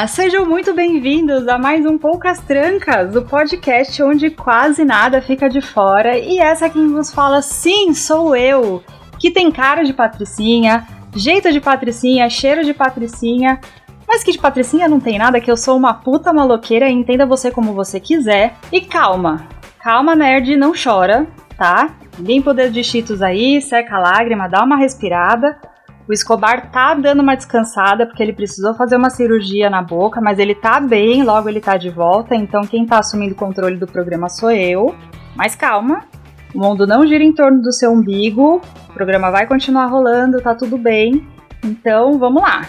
Olá! Sejam muito bem-vindos a mais um Poucas Trancas, o podcast onde quase nada fica de fora. E essa quem vos fala, sim, sou eu, que tem cara de patricinha, jeito de patricinha, cheiro de patricinha, mas que de patricinha não tem nada, que eu sou uma puta maloqueira entenda você como você quiser. E calma, calma nerd, não chora, tá? Limpa o dedo de cheetos aí, seca a lágrima, dá uma respirada. O Escobar tá dando uma descansada porque ele precisou fazer uma cirurgia na boca, mas ele tá bem, logo ele tá de volta, então quem tá assumindo o controle do programa sou eu. Mas calma, o mundo não gira em torno do seu umbigo, o programa vai continuar rolando, tá tudo bem. Então vamos lá.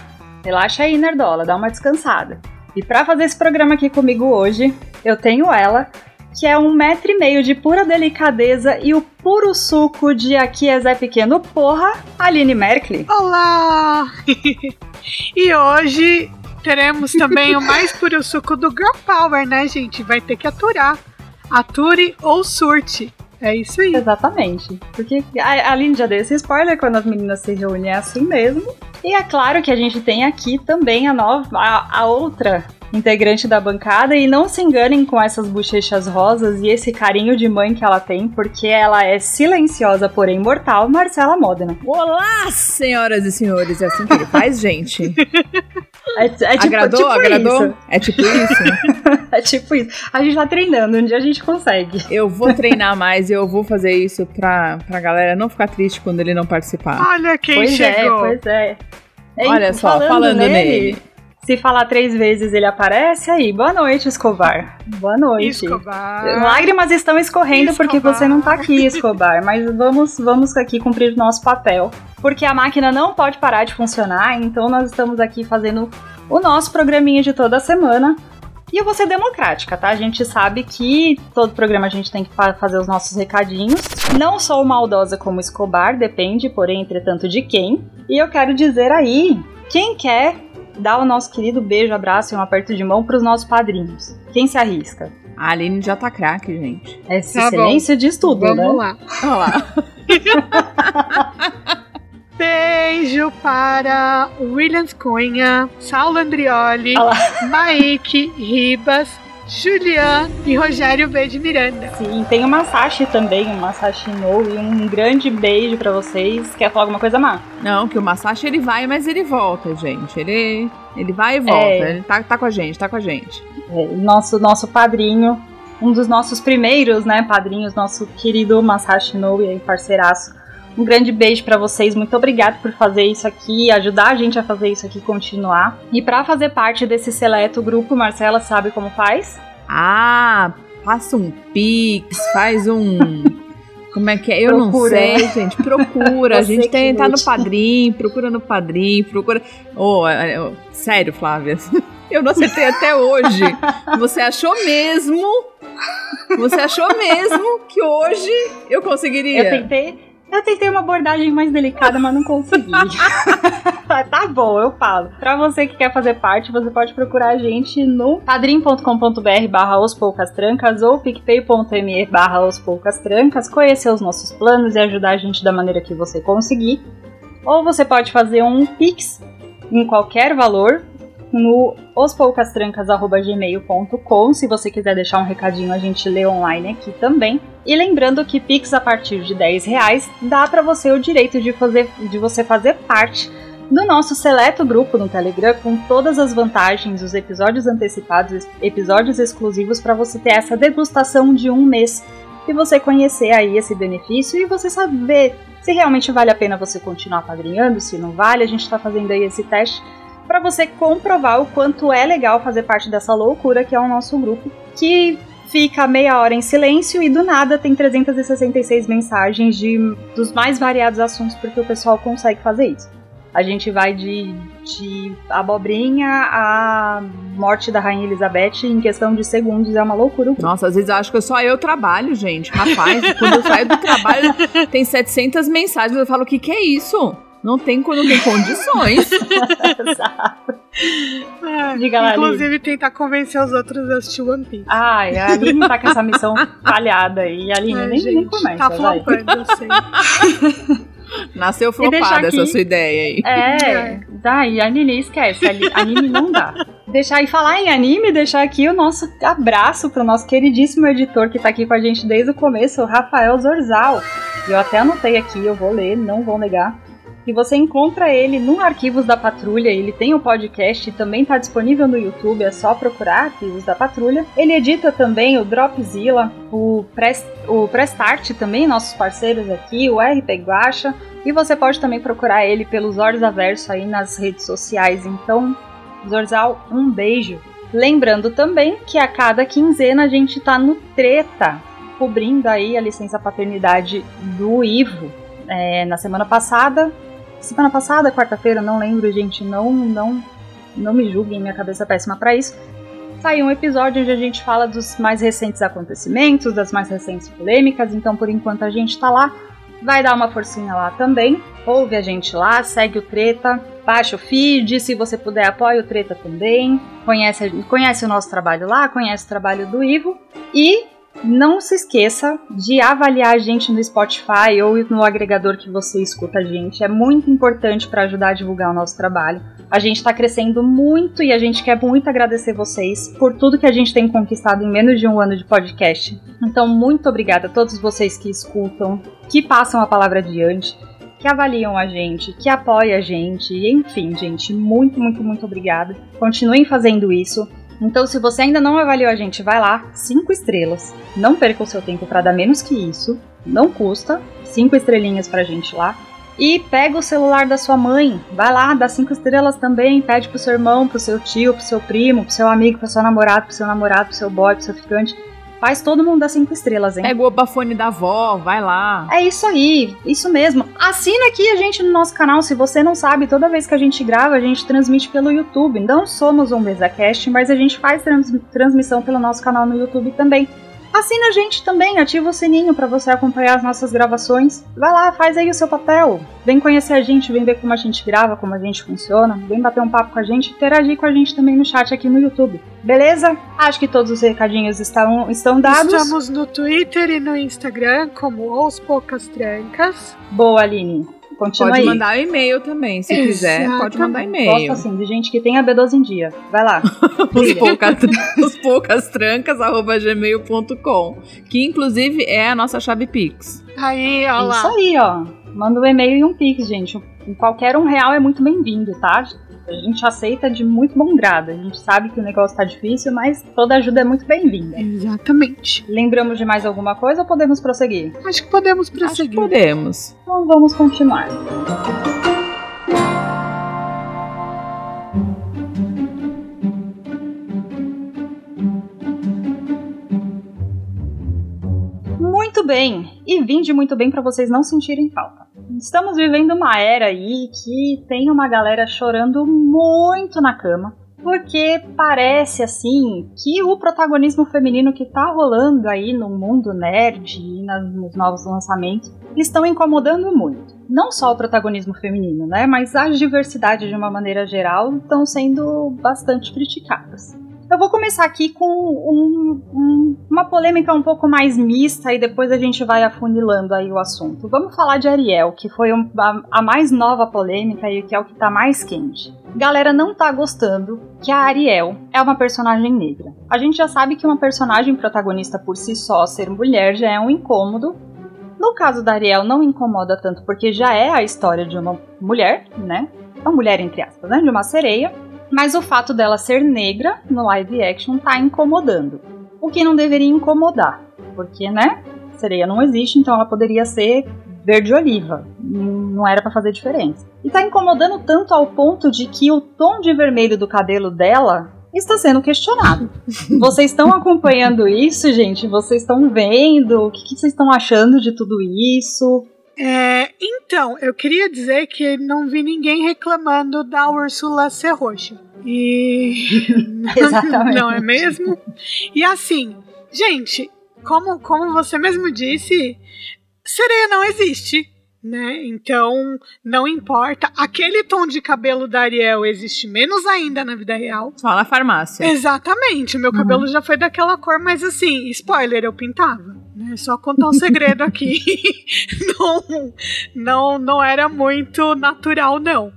Relaxa aí, Nerdola, dá uma descansada. E para fazer esse programa aqui comigo hoje, eu tenho ela, que é um metro e meio de pura delicadeza e o puro suco de aqui é Zé Pequeno, porra, Aline Merkley. Olá! e hoje teremos também o mais puro suco do Girl Power, né, gente? Vai ter que aturar. Ature ou surte. É isso aí. Exatamente. Porque a Aline já deu esse spoiler quando as meninas se reúnem é assim mesmo. E é claro que a gente tem aqui também a nova, a, a outra integrante da bancada e não se enganem com essas bochechas rosas e esse carinho de mãe que ela tem, porque ela é silenciosa, porém mortal, Marcela Modena. Olá, senhoras e senhores, é assim que ele faz, gente? É, é tipo, agradou? tipo agradou? Isso. É tipo isso? é tipo isso. A gente tá treinando, um dia a gente consegue. Eu vou treinar mais e eu vou fazer isso pra, pra galera não ficar triste quando ele não participar. Olha quem pois chegou. É, pois é. é Olha só, falando, falando nele, nele se falar três vezes ele aparece aí. Boa noite, Escobar. Boa noite. Escobar. Lágrimas estão escorrendo Escobar. porque você não tá aqui, Escobar. Mas vamos, vamos aqui cumprir o nosso papel. Porque a máquina não pode parar de funcionar, então nós estamos aqui fazendo o nosso programinha de toda semana. E eu vou ser democrática, tá? A gente sabe que todo programa a gente tem que fazer os nossos recadinhos. Não sou maldosa como Escobar, depende, porém, entretanto, de quem. E eu quero dizer aí, quem quer dar o nosso querido beijo, abraço e um aperto de mão para os nossos padrinhos. Quem se arrisca? A Aline já tá craque, gente. Esse tá silêncio diz tudo, Vamos né? lá. Olha lá. Beijo para Williams Cunha, Saulo Andrioli, Maike Ribas, Julian e Rogério B. de Miranda. Sim, tem o Masashi também, o Masashi No, e um grande beijo para vocês. Quer falar alguma coisa, Má? Não, que o Masashi ele vai, mas ele volta, gente. Ele, ele vai e volta. É. Ele tá, tá com a gente, tá com a gente. É, nosso, nosso padrinho, um dos nossos primeiros, né, padrinhos, nosso querido Masashi No, e aí, parceiraço. Um grande beijo para vocês, muito obrigado por fazer isso aqui, ajudar a gente a fazer isso aqui continuar. E para fazer parte desse seleto grupo, Marcela sabe como faz? Ah, passa um pix, faz um Como é que é? Eu procura. não sei, gente. Procura. a gente tem, tá no padrinho, procura no padrinho, procura. Oh, oh, sério, Flávia. Eu não acertei até hoje. Você achou mesmo? Você achou mesmo que hoje eu conseguiria? Eu tentei. Eu tentei uma abordagem mais delicada, mas não consegui. tá bom, eu falo. Pra você que quer fazer parte, você pode procurar a gente no padrim.com.br barra os poucas trancas ou picpay.me barra os poucas trancas, conhecer os nossos planos e ajudar a gente da maneira que você conseguir. Ou você pode fazer um Pix em qualquer valor no ospoucastrancas.gmail.com. Se você quiser deixar um recadinho, a gente lê online aqui também. E lembrando que Pix a partir de 10 reais dá para você o direito de, fazer, de você fazer parte do nosso seleto grupo no Telegram com todas as vantagens, os episódios antecipados, episódios exclusivos para você ter essa degustação de um mês e você conhecer aí esse benefício e você saber se realmente vale a pena você continuar padrinhando, se não vale, a gente está fazendo aí esse teste para você comprovar o quanto é legal fazer parte dessa loucura que é o nosso grupo, que fica meia hora em silêncio e do nada tem 366 mensagens de dos mais variados assuntos porque o pessoal consegue fazer isso. A gente vai de, de abobrinha a morte da Rainha Elizabeth em questão de segundos. É uma loucura. Nossa, às vezes eu acho que só eu trabalho, gente. Rapaz, quando eu saio do trabalho, tem 700 mensagens. Eu falo, o que, que é isso? Não tem quando tem condições. Exato. É, Diga lá, inclusive, Aline. tentar convencer os outros a assistir One Piece. Ai, a Aline tá com essa missão falhada aí. A Aline é, nem, gente, nem começa. Tá flopando, eu sei. Nasceu flopada essa sua ideia aí. É, dá, e a Aline esquece. A Aline não dá. Deixar e falar em anime, deixar aqui o nosso abraço pro nosso queridíssimo editor que tá aqui com a gente desde o começo, o Rafael Zorzal. Eu até anotei aqui, eu vou ler, não vou negar. E você encontra ele no Arquivos da Patrulha, ele tem o um podcast e também está disponível no YouTube, é só procurar Arquivos da Patrulha. Ele edita também o Dropzilla, o, Prest, o Prestart também, nossos parceiros aqui, o RP Guacha, e você pode também procurar ele pelos Olhos Averso aí nas redes sociais. Então, Zorzal, um beijo. Lembrando também que a cada quinzena a gente está no Treta, cobrindo aí a licença paternidade do Ivo. É, na semana passada semana passada, quarta-feira, não lembro, gente, não, não, não me julguem, minha cabeça é péssima para isso. Saiu um episódio onde a gente fala dos mais recentes acontecimentos, das mais recentes polêmicas, então por enquanto a gente tá lá. Vai dar uma forcinha lá também. Ouve a gente lá, segue o Treta, baixa o feed, se você puder apoia o Treta também. Conhece, conhece o nosso trabalho lá, conhece o trabalho do Ivo. E não se esqueça de avaliar a gente no Spotify ou no agregador que você escuta a gente. É muito importante para ajudar a divulgar o nosso trabalho. A gente está crescendo muito e a gente quer muito agradecer vocês por tudo que a gente tem conquistado em menos de um ano de podcast. Então, muito obrigada a todos vocês que escutam, que passam a palavra adiante, que avaliam a gente, que apoiam a gente. Enfim, gente, muito, muito, muito obrigada. Continuem fazendo isso. Então, se você ainda não avaliou a gente, vai lá, cinco estrelas. Não perca o seu tempo para dar menos que isso. Não custa. Cinco estrelinhas pra gente lá. E pega o celular da sua mãe, vai lá, dá cinco estrelas também, pede pro seu irmão, pro seu tio, pro seu primo, pro seu amigo, pro seu namorado, pro seu namorado, pro seu boy, pro seu ficante Faz todo mundo dar cinco estrelas, hein? Pega o bafone da avó, vai lá. É isso aí, isso mesmo. Assina aqui a gente no nosso canal. Se você não sabe, toda vez que a gente grava, a gente transmite pelo YouTube. Não somos um MesaCast, mas a gente faz trans transmissão pelo nosso canal no YouTube também. Assina a gente também, ativa o sininho para você acompanhar as nossas gravações. Vai lá, faz aí o seu papel. Vem conhecer a gente, vem ver como a gente grava, como a gente funciona. Vem bater um papo com a gente, interagir com a gente também no chat aqui no YouTube. Beleza? Acho que todos os recadinhos estão, estão dados. Estamos no Twitter e no Instagram como Os Poucas Trancas. Boa, Aline. Continua pode aí. mandar e-mail também, se Exatamente. quiser. Pode mandar e-mail. Posso assim, de gente que tem a B12 em dia. Vai lá. os, poucas, os poucas trancas, arroba gmail.com. Que inclusive é a nossa chave Pix. Aí, ó lá. Isso aí, ó. Manda um e-mail e um Pix, gente. Qualquer um real é muito bem-vindo, tá? A gente aceita de muito bom grado. A gente sabe que o negócio tá difícil, mas toda ajuda é muito bem-vinda. Exatamente. Lembramos de mais alguma coisa ou podemos prosseguir? Acho que podemos prosseguir. Acho que podemos. Então vamos continuar. Muito bem, e vinde muito bem para vocês não sentirem falta estamos vivendo uma era aí que tem uma galera chorando muito na cama. Porque parece assim que o protagonismo feminino que tá rolando aí no mundo nerd e nos novos lançamentos estão incomodando muito. Não só o protagonismo feminino, né? Mas as diversidades de uma maneira geral estão sendo bastante criticadas. Eu vou começar aqui com um, um, uma polêmica um pouco mais mista e depois a gente vai afunilando aí o assunto. Vamos falar de Ariel, que foi um, a, a, mais nova polêmica e que é o que tá mais quente. Galera não tá gostando que a Ariel é uma personagem negra. A gente já sabe que uma personagem protagonista por si só ser mulher já é um incômodo. No caso da Ariel não incomoda tanto porque já é a história de uma mulher, né? Uma mulher entre aspas, né? De uma sereia mas o fato dela ser negra no live action tá incomodando. O que não deveria incomodar, porque, né? Sereia não existe, então ela poderia ser verde oliva. Não era para fazer diferença. E tá incomodando tanto ao ponto de que o tom de vermelho do cabelo dela está sendo questionado. Vocês estão acompanhando isso, gente? Vocês estão vendo? O que, que vocês estão achando de tudo isso? É, então, eu queria dizer que não vi ninguém reclamando da Úrsula ser roxa. E. Exatamente. não é mesmo? E assim, gente, como, como você mesmo disse, sereia não existe né? Então, não importa. Aquele tom de cabelo da Ariel existe menos ainda na vida real. Só na farmácia. Exatamente. Meu cabelo uhum. já foi daquela cor, mas assim, spoiler, eu pintava. Né? Só contar um segredo aqui. não, não, não era muito natural, não.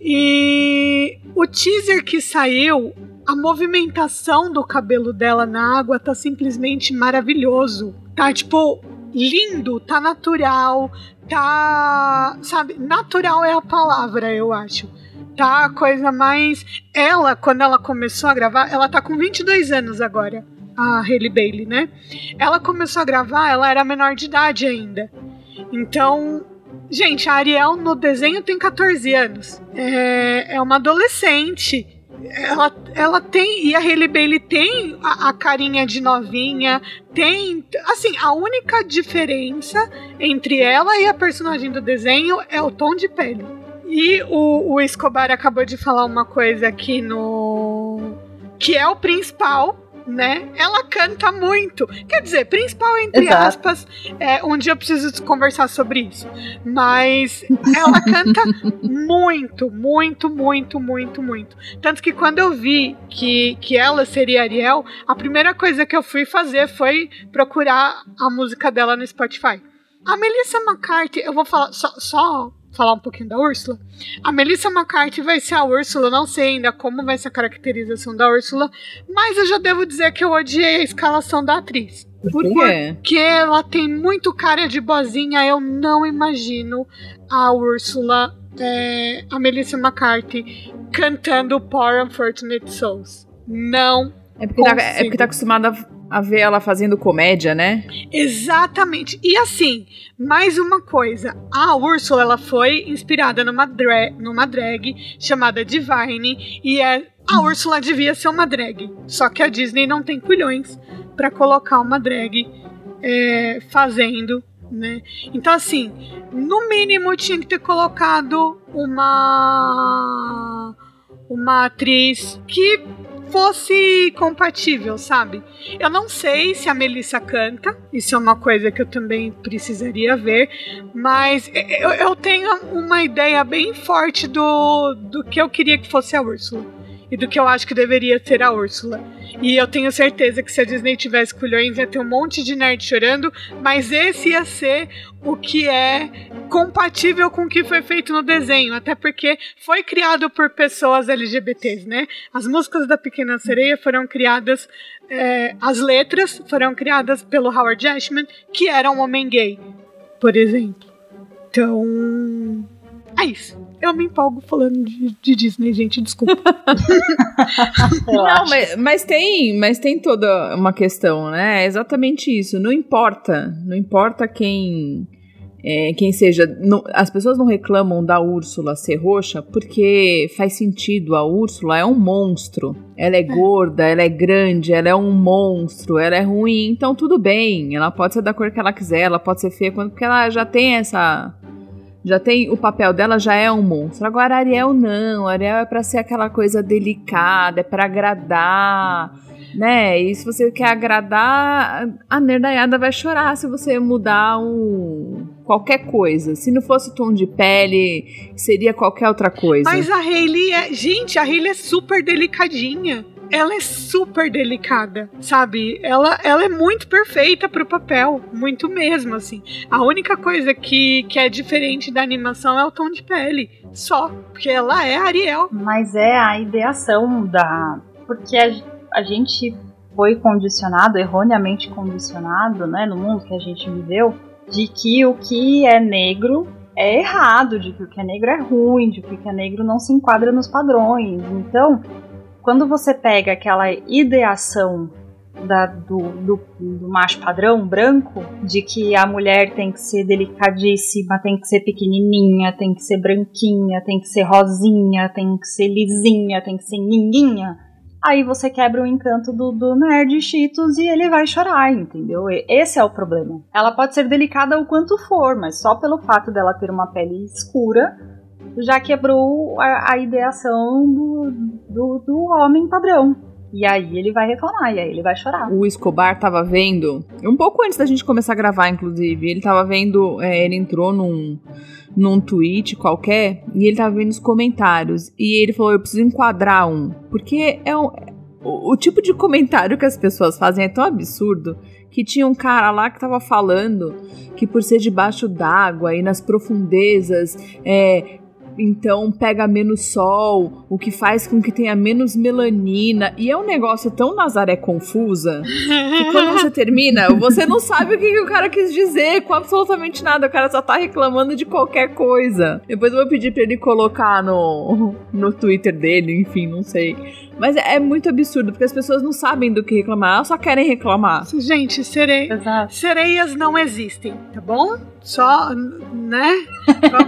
E o teaser que saiu, a movimentação do cabelo dela na água tá simplesmente maravilhoso. Tá tipo lindo, tá natural, tá. Sabe, natural é a palavra, eu acho. Tá a coisa mais. Ela, quando ela começou a gravar, ela tá com 22 anos agora, a Hailey Bailey, né? Ela começou a gravar, ela era menor de idade ainda. Então, gente, a Ariel no desenho tem 14 anos. É, é uma adolescente ela, ela tem, e a Hailey Bailey tem a, a, carinha de novinha, tem, assim, a única diferença entre ela e a personagem do desenho é o tom de pele. E o, o Escobar acabou de falar uma coisa aqui no. que é o principal, né? Ela canta muito. Quer dizer, principal entre Exato. aspas. É, um dia eu preciso conversar sobre isso. Mas ela canta muito, muito, muito, muito, muito. Tanto que quando eu vi que, que ela seria Ariel, a primeira coisa que eu fui fazer foi procurar a música dela no Spotify. A Melissa McCarthy, eu vou falar só, só falar um pouquinho da Úrsula. A Melissa McCarthy vai ser a Úrsula, não sei ainda como vai ser a caracterização da Úrsula, mas eu já devo dizer que eu odiei a escalação da atriz. Por quê? Porque ela tem muito cara de boazinha, eu não imagino a Úrsula, é, a Melissa McCarthy, cantando Poor Unfortunate Souls. Não. É porque, tá, é porque tá acostumada a ver ela fazendo comédia, né? Exatamente. E assim, mais uma coisa, a Úrsula ela foi inspirada numa, dra numa drag chamada Divine e é a Úrsula devia ser uma drag, só que a Disney não tem culhões para colocar uma drag é, fazendo, né? Então assim, no mínimo tinha que ter colocado uma uma atriz que fosse compatível, sabe? Eu não sei se a Melissa canta, isso é uma coisa que eu também precisaria ver, mas eu, eu tenho uma ideia bem forte do, do que eu queria que fosse a Úrsula e do que eu acho que deveria ser a Úrsula. E eu tenho certeza que se a Disney tivesse culhões ia ter um monte de nerd chorando, mas esse ia ser o que é compatível com o que foi feito no desenho, até porque foi criado por pessoas LGBTs, né? As músicas da Pequena Sereia foram criadas, é, as letras foram criadas pelo Howard Ashman, que era um homem gay, por exemplo. Então, é isso. Eu me empolgo falando de, de Disney, gente, desculpa. não, mas, mas, tem, mas tem toda uma questão, né? É exatamente isso. Não importa, não importa quem é, quem seja. Não, as pessoas não reclamam da Úrsula ser roxa porque faz sentido. A Úrsula é um monstro. Ela é, é gorda, ela é grande, ela é um monstro, ela é ruim. Então tudo bem. Ela pode ser da cor que ela quiser, ela pode ser feia, porque ela já tem essa já tem o papel dela já é um monstro. Agora Ariel não, Ariel é para ser aquela coisa delicada, é para agradar, né? E se você quer agradar, a nerdaiada vai chorar se você mudar um qualquer coisa. Se não fosse tom de pele, seria qualquer outra coisa. Mas a Hailey é, gente, a Hailey é super delicadinha ela é super delicada, sabe? Ela, ela é muito perfeita pro papel, muito mesmo, assim. A única coisa que, que é diferente da animação é o tom de pele, só, porque ela é Ariel. Mas é a ideação da. Porque a, a gente foi condicionado, erroneamente condicionado, né, no mundo que a gente viveu, de que o que é negro é errado, de que o que é negro é ruim, de que o que é negro não se enquadra nos padrões. Então, quando você pega aquela ideação da, do, do, do, macho padrão branco, de que a mulher tem que ser delicadíssima, tem que ser pequenininha, tem que ser branquinha, tem que ser rosinha, tem que ser lisinha, tem que ser ninguinha, aí você quebra o encanto do, do nerd Cheetos e ele vai chorar, entendeu? Esse é o problema. Ela pode ser delicada o quanto for, mas só pelo fato dela ter uma pele escura já quebrou a, a ideação do, do, do homem padrão. E aí ele vai reclamar, e aí ele vai chorar. O Escobar tava vendo, um pouco antes da gente começar a gravar, inclusive, ele tava vendo, é, ele entrou num, num tweet qualquer, e ele tava vendo os comentários, e ele falou, eu preciso enquadrar um, porque é um, o, o tipo de comentário que as pessoas fazem é tão absurdo, que tinha um cara lá que tava falando que por ser debaixo d'água e nas profundezas, é, então pega menos sol, o que faz com que tenha menos melanina. E é um negócio tão Nazaré confusa que quando você termina, você não sabe o que, que, o cara quis dizer com absolutamente nada. O cara só tá reclamando de qualquer coisa. Depois eu vou pedir pra ele colocar no, no Twitter dele, enfim, não sei. Mas é muito absurdo, porque as pessoas não sabem do que reclamar, elas só querem reclamar. Gente, serei... sereias não existem, tá bom? Só, né?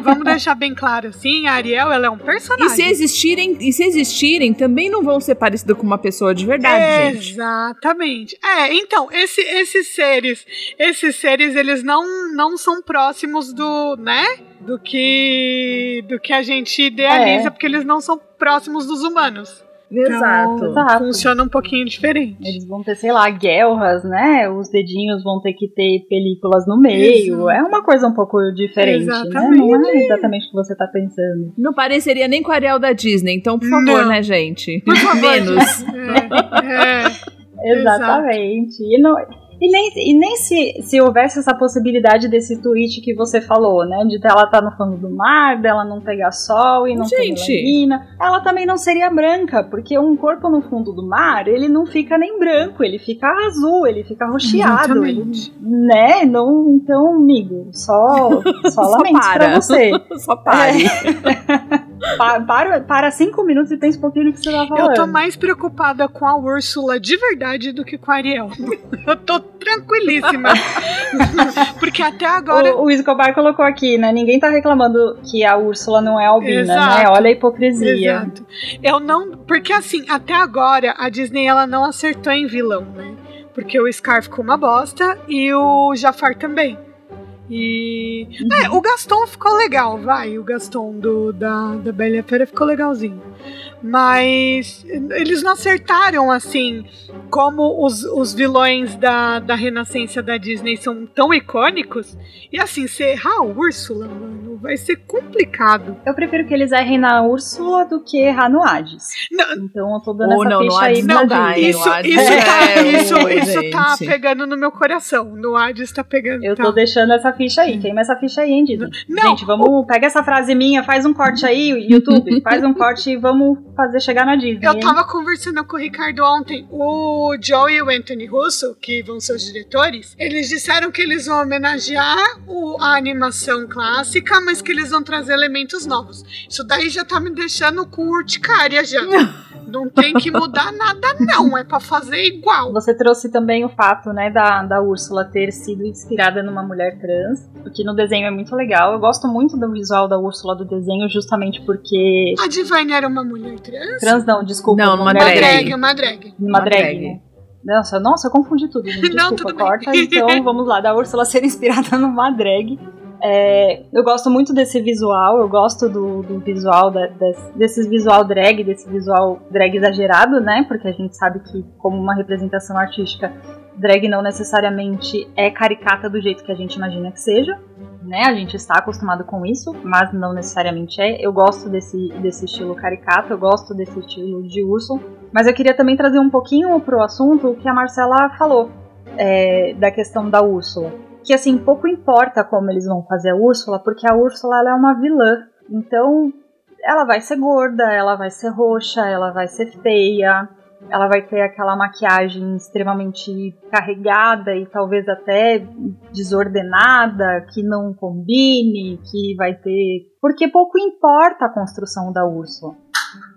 Vamos deixar bem claro assim, a Ariel, ela é um personagem. E se existirem, e se existirem, também não vão ser parecidos com uma pessoa de verdade, gente. Exatamente. É, então, esse, esses seres, esses seres, eles não, não são próximos do, né? Do que do que a gente idealiza, é. porque eles não são próximos dos humanos. Exato. Então, Funciona um pouquinho diferente. Eles vão ter, sei lá, guelras, né? Os dedinhos vão ter que ter películas no meio. Exato. É uma coisa um pouco diferente, exatamente. né? Não é exatamente o que você tá pensando. Não pareceria nem com a Ariel da Disney, então, por favor, Não. né, gente? Por favor. Menos. É, é. Exatamente. E não e nem, e nem se, se houvesse essa possibilidade desse tweet que você falou, né? De ela estar tá no fundo do mar, dela não pegar sol e não Gente. ter melanina. Ela também não seria branca, porque um corpo no fundo do mar, ele não fica nem branco, ele fica azul, ele fica rocheado. Ele, né? Não, então, amigo, só, só, só lamento pra você. só pare. É. para, para cinco minutos e pensa um pouquinho no que você tá falando. Eu tô mais preocupada com a Úrsula de verdade do que com a Ariel. Eu tô tranquilíssima. Porque até agora. O, o Escobar colocou aqui, né? Ninguém tá reclamando que a Úrsula não é albina, né? Exato. né? Olha a hipocrisia. Exato. Eu não. Porque assim, até agora a Disney ela não acertou em vilão, né? Porque o Scar ficou uma bosta e o Jafar também. E. Uhum. É, o Gaston ficou legal, vai. O Gaston do, da, da Bela Fera ficou legalzinho. Mas eles não acertaram assim como os, os vilões da, da renascença da Disney são tão icônicos. E assim, você errar a Úrsula, mano, vai ser complicado. Eu prefiro que eles errem na Úrsula do que errar no Hades. Não. Então eu tô dando essa não, ficha aí. Não, dá, isso, isso, tá, é, isso, isso tá pegando no meu coração. No Hades tá pegando. Eu tá. tô deixando essa ficha aí. Queima essa ficha aí, hein, Disney. Não, Gente, vamos. O... Pega essa frase minha, faz um corte aí, YouTube. faz um corte e vamos fazer chegar na Disney. Eu tava conversando com o Ricardo ontem. O Joe e o Anthony Russo, que vão ser os diretores, eles disseram que eles vão homenagear o, a animação clássica, mas que eles vão trazer elementos novos. Isso daí já tá me deixando com urticária já. Não tem que mudar nada, não. É para fazer igual. Você trouxe também o fato, né, da, da Úrsula ter sido inspirada numa mulher trans, o que no desenho é muito legal. Eu gosto muito do visual da Úrsula do desenho, justamente porque. A Divine era uma mulher trans? Trans não, desculpa. Não, uma, drag. drag. Uma drag. Uma drag. Né? Nossa, nossa, eu confundi tudo. Gente. Desculpa, não, corta. Então vamos lá, da Úrsula ser inspirada numa drag. É, eu gosto muito desse visual, eu gosto do, do visual, da, des, desses visual drag, desse visual drag exagerado, né? Porque a gente sabe que, como uma representação artística, drag não necessariamente é caricata do jeito que a gente imagina que seja, né? A gente está acostumado com isso, mas não necessariamente é. Eu gosto desse, desse estilo caricato, eu gosto desse estilo de urso, mas eu queria também trazer um pouquinho pro assunto que a Marcela falou é, da questão da Úrsula que assim, pouco importa como eles vão fazer a Úrsula, porque a Úrsula ela é uma vilã. Então, ela vai ser gorda, ela vai ser roxa, ela vai ser feia, ela vai ter aquela maquiagem extremamente carregada e talvez até desordenada, que não combine, que vai ter. Porque pouco importa a construção da Úrsula.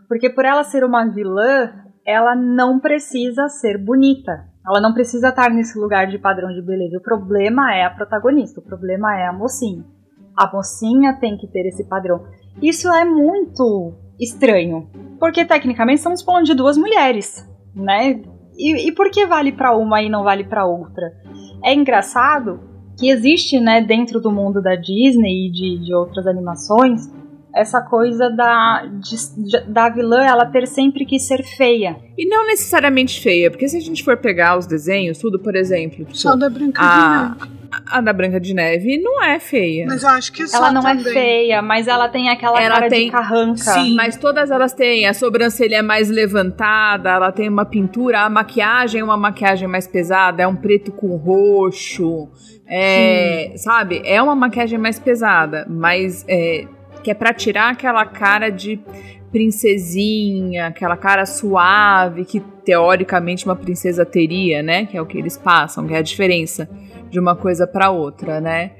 Porque por ela ser uma vilã, ela não precisa ser bonita. Ela não precisa estar nesse lugar de padrão de beleza. O problema é a protagonista, o problema é a mocinha. A mocinha tem que ter esse padrão. Isso é muito estranho, porque tecnicamente estamos falando de duas mulheres. né? E, e por que vale para uma e não vale para outra? É engraçado que existe, né, dentro do mundo da Disney e de, de outras animações, essa coisa da, de, da vilã ela ter sempre que ser feia. E não necessariamente feia, porque se a gente for pegar os desenhos, tudo, por exemplo. Tipo, Só da Branca a, de Neve. A da Branca de Neve não é feia. Mas eu acho que Ela não é também. é feia, mas ela tem aquela ela cara tem, de carranca. Sim, mas todas elas têm. A sobrancelha é mais levantada, ela tem uma pintura, a maquiagem é uma maquiagem mais pesada, é um preto com roxo. É, sabe? É uma maquiagem mais pesada, mas é, que é para tirar aquela cara de princesinha, aquela cara suave que teoricamente uma princesa teria, né? Que é o que eles passam, que é a diferença de uma coisa para outra, né?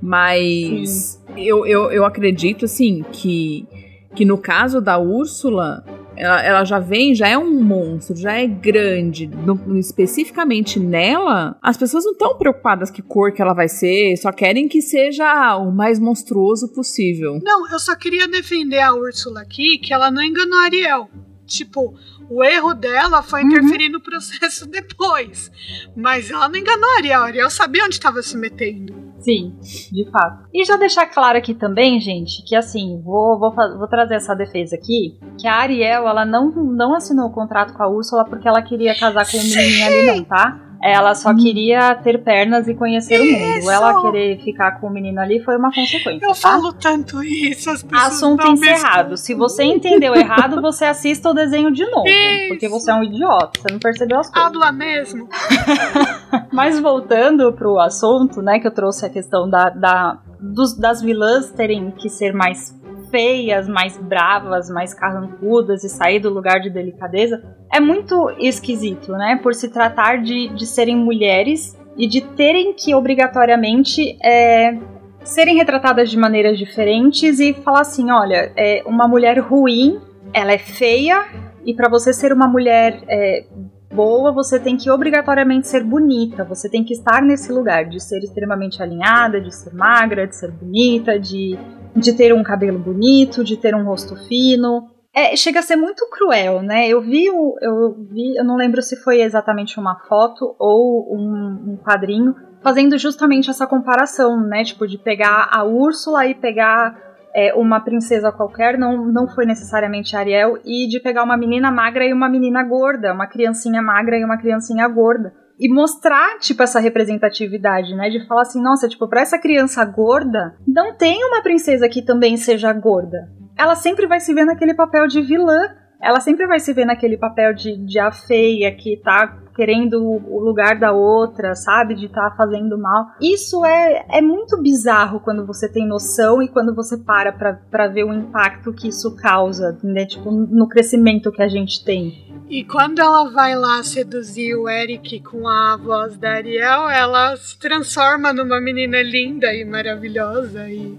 Mas eu, eu, eu acredito, assim, que, que no caso da Úrsula, ela, ela já vem, já é um monstro, já é grande. No, especificamente nela, as pessoas não estão preocupadas que cor que ela vai ser, só querem que seja o mais monstruoso possível. Não, eu só queria defender a Úrsula aqui, que ela não enganou a Ariel. Tipo, o erro dela foi uhum. interferir uhum. no processo depois. Mas ela não enganou a Ariel. A Ariel sabia onde estava se metendo. Sim, de fato. E já deixar claro aqui também, gente, que assim, vou, vou, vou trazer essa defesa aqui, que a Ariel, ela não, não assinou o contrato com a Úrsula porque ela queria casar com o menininho ali não, tá? Ela só hum. queria ter pernas e conhecer isso. o mundo. Ela querer ficar com o menino ali foi uma consequência. Eu tá? falo tanto isso, as pessoas Assunto encerrado. Se você entendeu errado, você assista o desenho de novo. Isso. Porque você é um idiota, você não percebeu as coisas. Habla mesmo. Mas voltando pro assunto, né, que eu trouxe a questão da, da dos, das vilãs terem que ser mais feias, mais bravas, mais carrancudas e sair do lugar de delicadeza, é muito esquisito, né? Por se tratar de, de serem mulheres e de terem que obrigatoriamente é, serem retratadas de maneiras diferentes e falar assim: olha, é uma mulher ruim, ela é feia, e para você ser uma mulher é, boa, você tem que obrigatoriamente ser bonita, você tem que estar nesse lugar de ser extremamente alinhada, de ser magra, de ser bonita, de de ter um cabelo bonito, de ter um rosto fino. É, chega a ser muito cruel, né? Eu vi, eu vi, eu não lembro se foi exatamente uma foto ou um, um quadrinho fazendo justamente essa comparação, né? Tipo, de pegar a Úrsula e pegar é, uma princesa qualquer, não, não foi necessariamente Ariel, e de pegar uma menina magra e uma menina gorda, uma criancinha magra e uma criancinha gorda e mostrar, tipo, essa representatividade, né? De falar assim, nossa, tipo, pra essa criança gorda, não tem uma princesa que também seja gorda. Ela sempre vai se ver naquele papel de vilã. Ela sempre vai se ver naquele papel de, de a feia que tá querendo o lugar da outra, sabe? De tá fazendo mal. Isso é, é muito bizarro quando você tem noção e quando você para pra, pra ver o impacto que isso causa, né? Tipo, no crescimento que a gente tem. E quando ela vai lá seduzir o Eric com a voz da Ariel, ela se transforma numa menina linda e maravilhosa e,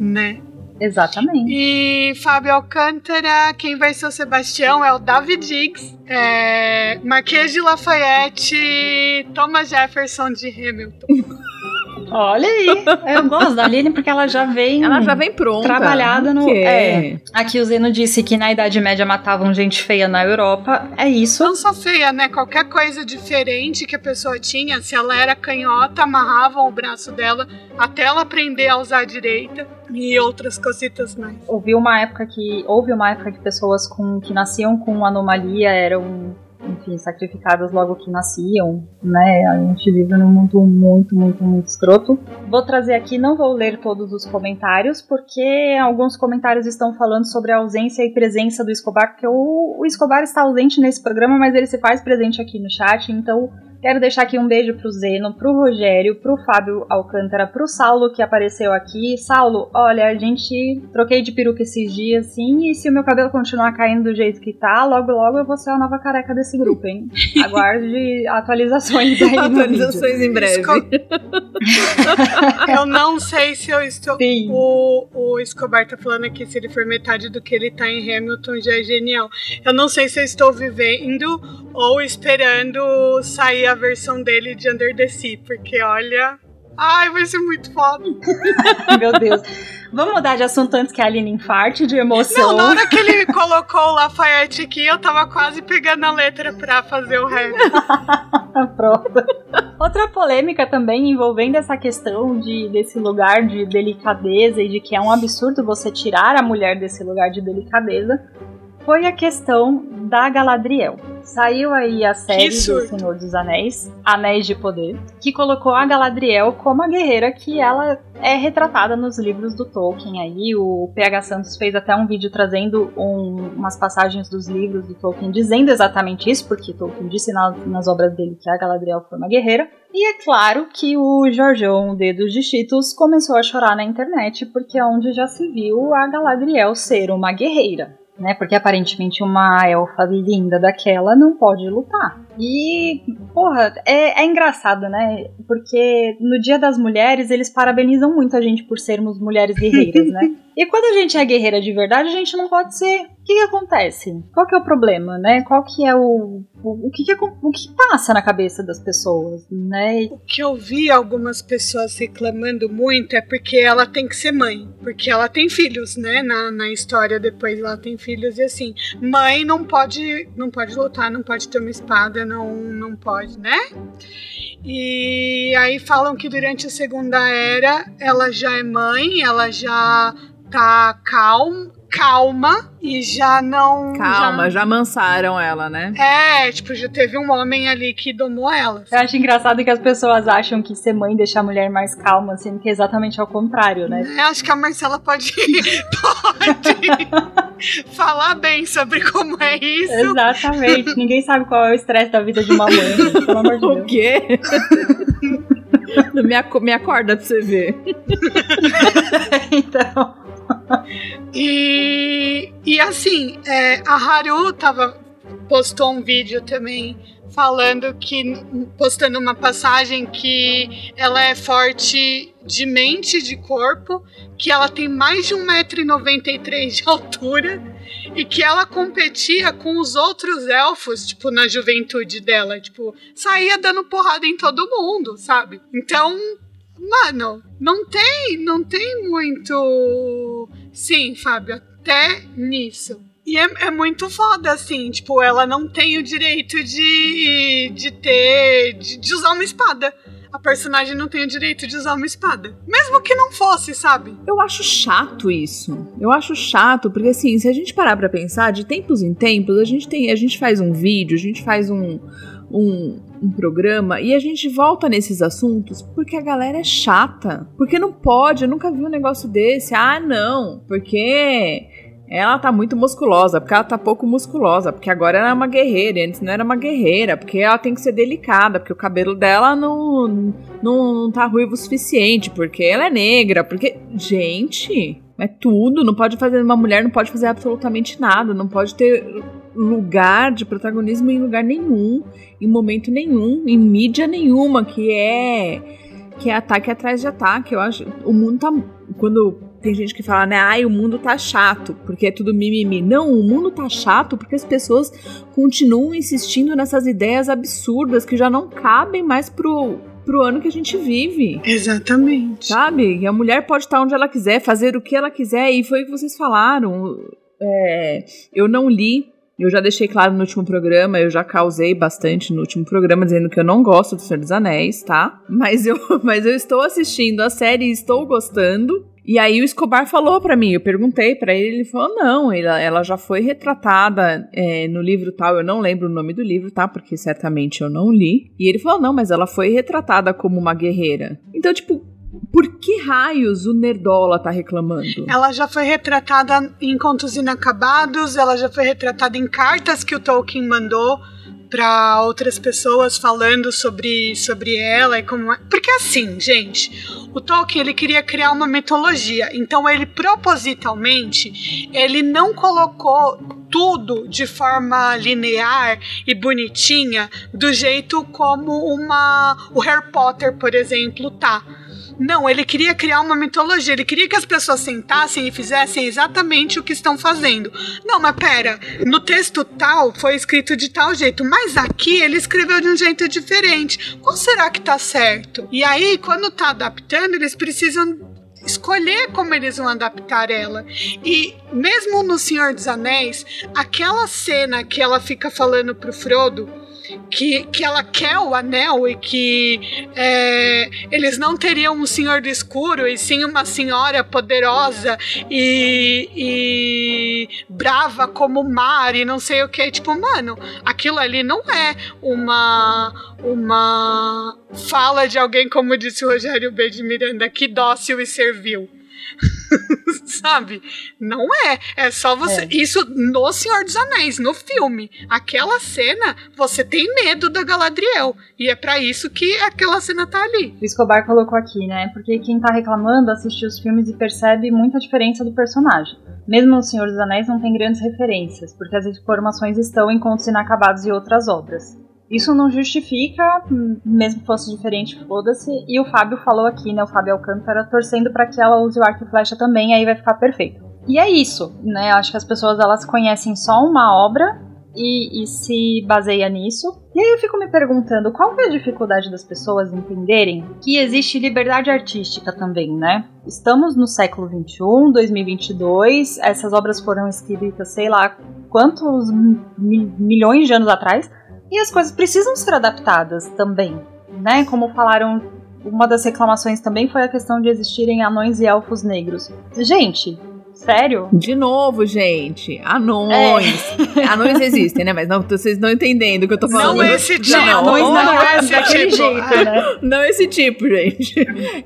né? Exatamente. E Fábio Alcântara, quem vai ser o Sebastião é o David Diggs, é, Marquês de Lafayette, Thomas Jefferson de Hamilton. Olha aí. Eu gosto da Aline porque ela já vem. Ela já vem pronta. Trabalhada no. É. Aqui o Zeno disse que na Idade Média matavam gente feia na Europa. É isso. Não só feia, né? Qualquer coisa diferente que a pessoa tinha, se ela era canhota, amarravam o braço dela até ela aprender a usar a direita e outras cositas mais. Houve uma época que houve uma época que pessoas com que nasciam com anomalia eram enfim, sacrificadas logo que nasciam, né? A gente vive num mundo muito, muito, muito escroto. Vou trazer aqui, não vou ler todos os comentários, porque alguns comentários estão falando sobre a ausência e presença do Escobar, porque o, o Escobar está ausente nesse programa, mas ele se faz presente aqui no chat, então Quero deixar aqui um beijo pro Zeno, pro Rogério, pro Fábio Alcântara, pro Saulo que apareceu aqui. Saulo, olha, a gente troquei de peruca esses dias, sim, e se o meu cabelo continuar caindo do jeito que tá, logo logo eu vou ser a nova careca desse grupo, hein? Aguarde atualizações aí Atualizações em breve. eu não sei se eu estou. Sim. O, o Escobar tá falando aqui, se ele for metade do que ele tá em Hamilton, já é genial. Eu não sei se eu estou vivendo ou esperando sair a versão dele de Under the Sea, porque olha. Ai, vai ser muito foda. Meu Deus. Vamos mudar de assunto antes que a Aline infarte de emoção. Não, na hora que ele colocou o Lafayette aqui, eu tava quase pegando a letra pra fazer o rap. Pronto. Outra polêmica também envolvendo essa questão de, desse lugar de delicadeza e de que é um absurdo você tirar a mulher desse lugar de delicadeza foi a questão da Galadriel. Saiu aí a série do Senhor dos Anéis, Anéis de Poder, que colocou a Galadriel como a guerreira que ela é retratada nos livros do Tolkien aí. O PH Santos fez até um vídeo trazendo um, umas passagens dos livros do Tolkien dizendo exatamente isso, porque Tolkien disse nas, nas obras dele que a Galadriel foi uma guerreira. E é claro que o Jorjão Dedos de Cheetos começou a chorar na internet, porque é onde já se viu a Galadriel ser uma guerreira né? Porque aparentemente uma elfa linda daquela não pode lutar. E, porra, é, é, engraçado, né? Porque no Dia das Mulheres eles parabenizam muito a gente por sermos mulheres guerreiras, né? E quando a gente é guerreira de verdade, a gente não pode ser. O que, que acontece? Qual que é o problema, né? Qual que é o. O, o que, que, é, o que passa na cabeça das pessoas, né? O que eu vi algumas pessoas reclamando muito é porque ela tem que ser mãe. Porque ela tem filhos, né? Na, na história depois ela tem filhos e assim. Mãe não pode, não pode lutar, não pode ter uma espada, não, não pode, né? E aí falam que durante a Segunda Era ela já é mãe, ela já tá calma, calma e já não. Calma, já... já amansaram ela, né? É, tipo, já teve um homem ali que domou ela. Eu acho engraçado que as pessoas acham que ser mãe deixa a mulher mais calma, sendo que é exatamente ao contrário, né? É, acho que a Marcela pode, pode falar bem sobre como é isso. Exatamente. Ninguém sabe qual é o estresse da vida de uma mãe, gente, pelo amor de Deus. O quê? me, ac me acorda pra você ver. então e, e assim, é, a Haru tava, postou um vídeo também falando que postando uma passagem que ela é forte de mente e de corpo, que ela tem mais de 1,93m de altura e que ela competia com os outros elfos, tipo, na juventude dela, tipo, saía dando porrada em todo mundo, sabe? Então, Mano, não tem, não tem muito. Sim, Fábio, até nisso. E é, é, muito foda, assim, tipo, ela não tem o direito de, de ter. De, de, usar uma espada. A personagem não tem o direito de usar uma espada. Mesmo que não fosse, sabe? Eu acho chato isso. Eu acho chato, porque assim, se a gente parar pra pensar, de tempos em tempos, a gente tem. A gente faz um vídeo, a gente faz um um, um programa e a gente volta nesses assuntos porque a galera é chata. Porque não pode, eu nunca vi um negócio desse. Ah, não, porque ela tá muito musculosa, porque ela tá pouco musculosa, porque agora ela é uma guerreira, antes não era uma guerreira, porque ela tem que ser delicada, porque o cabelo dela não, não, não tá ruivo o suficiente, porque ela é negra, porque. Gente, é tudo, não pode fazer. Uma mulher não pode fazer absolutamente nada, não pode ter lugar de protagonismo em lugar nenhum, em momento nenhum, em mídia nenhuma, que é que é ataque atrás de ataque. Eu acho o mundo tá quando tem gente que fala, né, ai, o mundo tá chato, porque é tudo mimimi. Não, o mundo tá chato porque as pessoas continuam insistindo nessas ideias absurdas que já não cabem mais pro pro ano que a gente vive. Exatamente. Sabe? E a mulher pode estar onde ela quiser, fazer o que ela quiser, e foi o que vocês falaram. É, eu não li eu já deixei claro no último programa, eu já causei bastante no último programa, dizendo que eu não gosto do Senhor dos Anéis, tá? Mas eu, mas eu estou assistindo a série e estou gostando. E aí o Escobar falou para mim, eu perguntei para ele, ele falou, não, ela, ela já foi retratada é, no livro tal, eu não lembro o nome do livro, tá? Porque certamente eu não li. E ele falou, não, mas ela foi retratada como uma guerreira. Então, tipo, por que raios o Nerdola tá reclamando? Ela já foi retratada em Contos Inacabados, ela já foi retratada em cartas que o Tolkien mandou para outras pessoas falando sobre, sobre ela e como é. Porque assim, gente, o Tolkien ele queria criar uma mitologia, então ele propositalmente ele não colocou tudo de forma linear e bonitinha do jeito como uma o Harry Potter, por exemplo, tá não, ele queria criar uma mitologia. Ele queria que as pessoas sentassem e fizessem exatamente o que estão fazendo. Não, mas pera, no texto tal foi escrito de tal jeito, mas aqui ele escreveu de um jeito diferente. Qual será que tá certo? E aí, quando tá adaptando, eles precisam escolher como eles vão adaptar ela. E mesmo no Senhor dos Anéis, aquela cena que ela fica falando pro Frodo que, que ela quer o anel e que é, eles não teriam um senhor do escuro e sim uma senhora poderosa e, e brava como o mar e não sei o que. Tipo, mano, aquilo ali não é uma, uma fala de alguém, como disse o Rogério B. de Miranda, que dócil e servil. Sabe? Não é. É só você. É. Isso no Senhor dos Anéis, no filme. Aquela cena, você tem medo da Galadriel. E é para isso que aquela cena tá ali. O Escobar colocou aqui, né? Porque quem tá reclamando assiste os filmes e percebe muita diferença do personagem. Mesmo no Senhor dos Anéis não tem grandes referências, porque as informações estão em contos inacabados e outras obras. Isso não justifica, mesmo que fosse diferente, foda-se. E o Fábio falou aqui, né? O Fábio Alcântara, torcendo para que ela use o arco e flecha também, aí vai ficar perfeito. E é isso, né? Acho que as pessoas elas conhecem só uma obra e, e, se baseia nisso. E aí eu fico me perguntando qual é a dificuldade das pessoas entenderem que existe liberdade artística também, né? Estamos no século 21, 2022, essas obras foram escritas, sei lá, quantos mi milhões de anos atrás. E as coisas precisam ser adaptadas também, né? Como falaram, uma das reclamações também foi a questão de existirem anões e elfos negros. Gente, Sério? De novo, gente. Anões. É. Anões existem, né? Mas não, vocês estão entendendo o que eu tô falando. Não esse tipo. Não, anões não, não é daquele tipo. jeito, né? Não esse tipo, gente.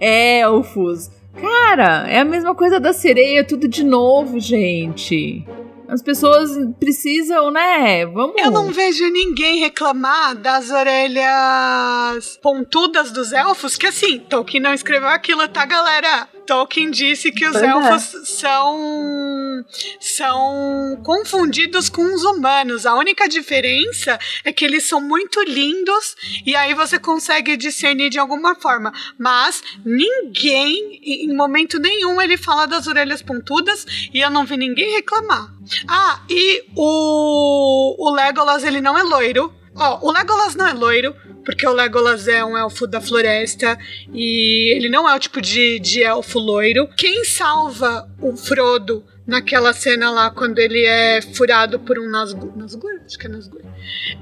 Elfos. Cara, é a mesma coisa da sereia, tudo de novo, gente. As pessoas precisam, né? Vamos. Eu não vejo ninguém reclamar das orelhas pontudas dos elfos, que assim, Tolkien não escreveu aquilo, tá, galera? Tolkien disse que os pois é. elfos é. são são confundidos com os humanos. A única diferença é que eles são muito lindos e aí você consegue discernir de alguma forma. Mas ninguém, em momento nenhum, ele fala das orelhas pontudas e eu não vi ninguém reclamar. Ah, e o, o Legolas, ele não é loiro. Ó, o Legolas não é loiro, porque o Legolas é um elfo da floresta e ele não é o tipo de, de elfo loiro. Quem salva o Frodo naquela cena lá, quando ele é furado por um Nazgûl, Nazgûl? Acho que é Nazgûl.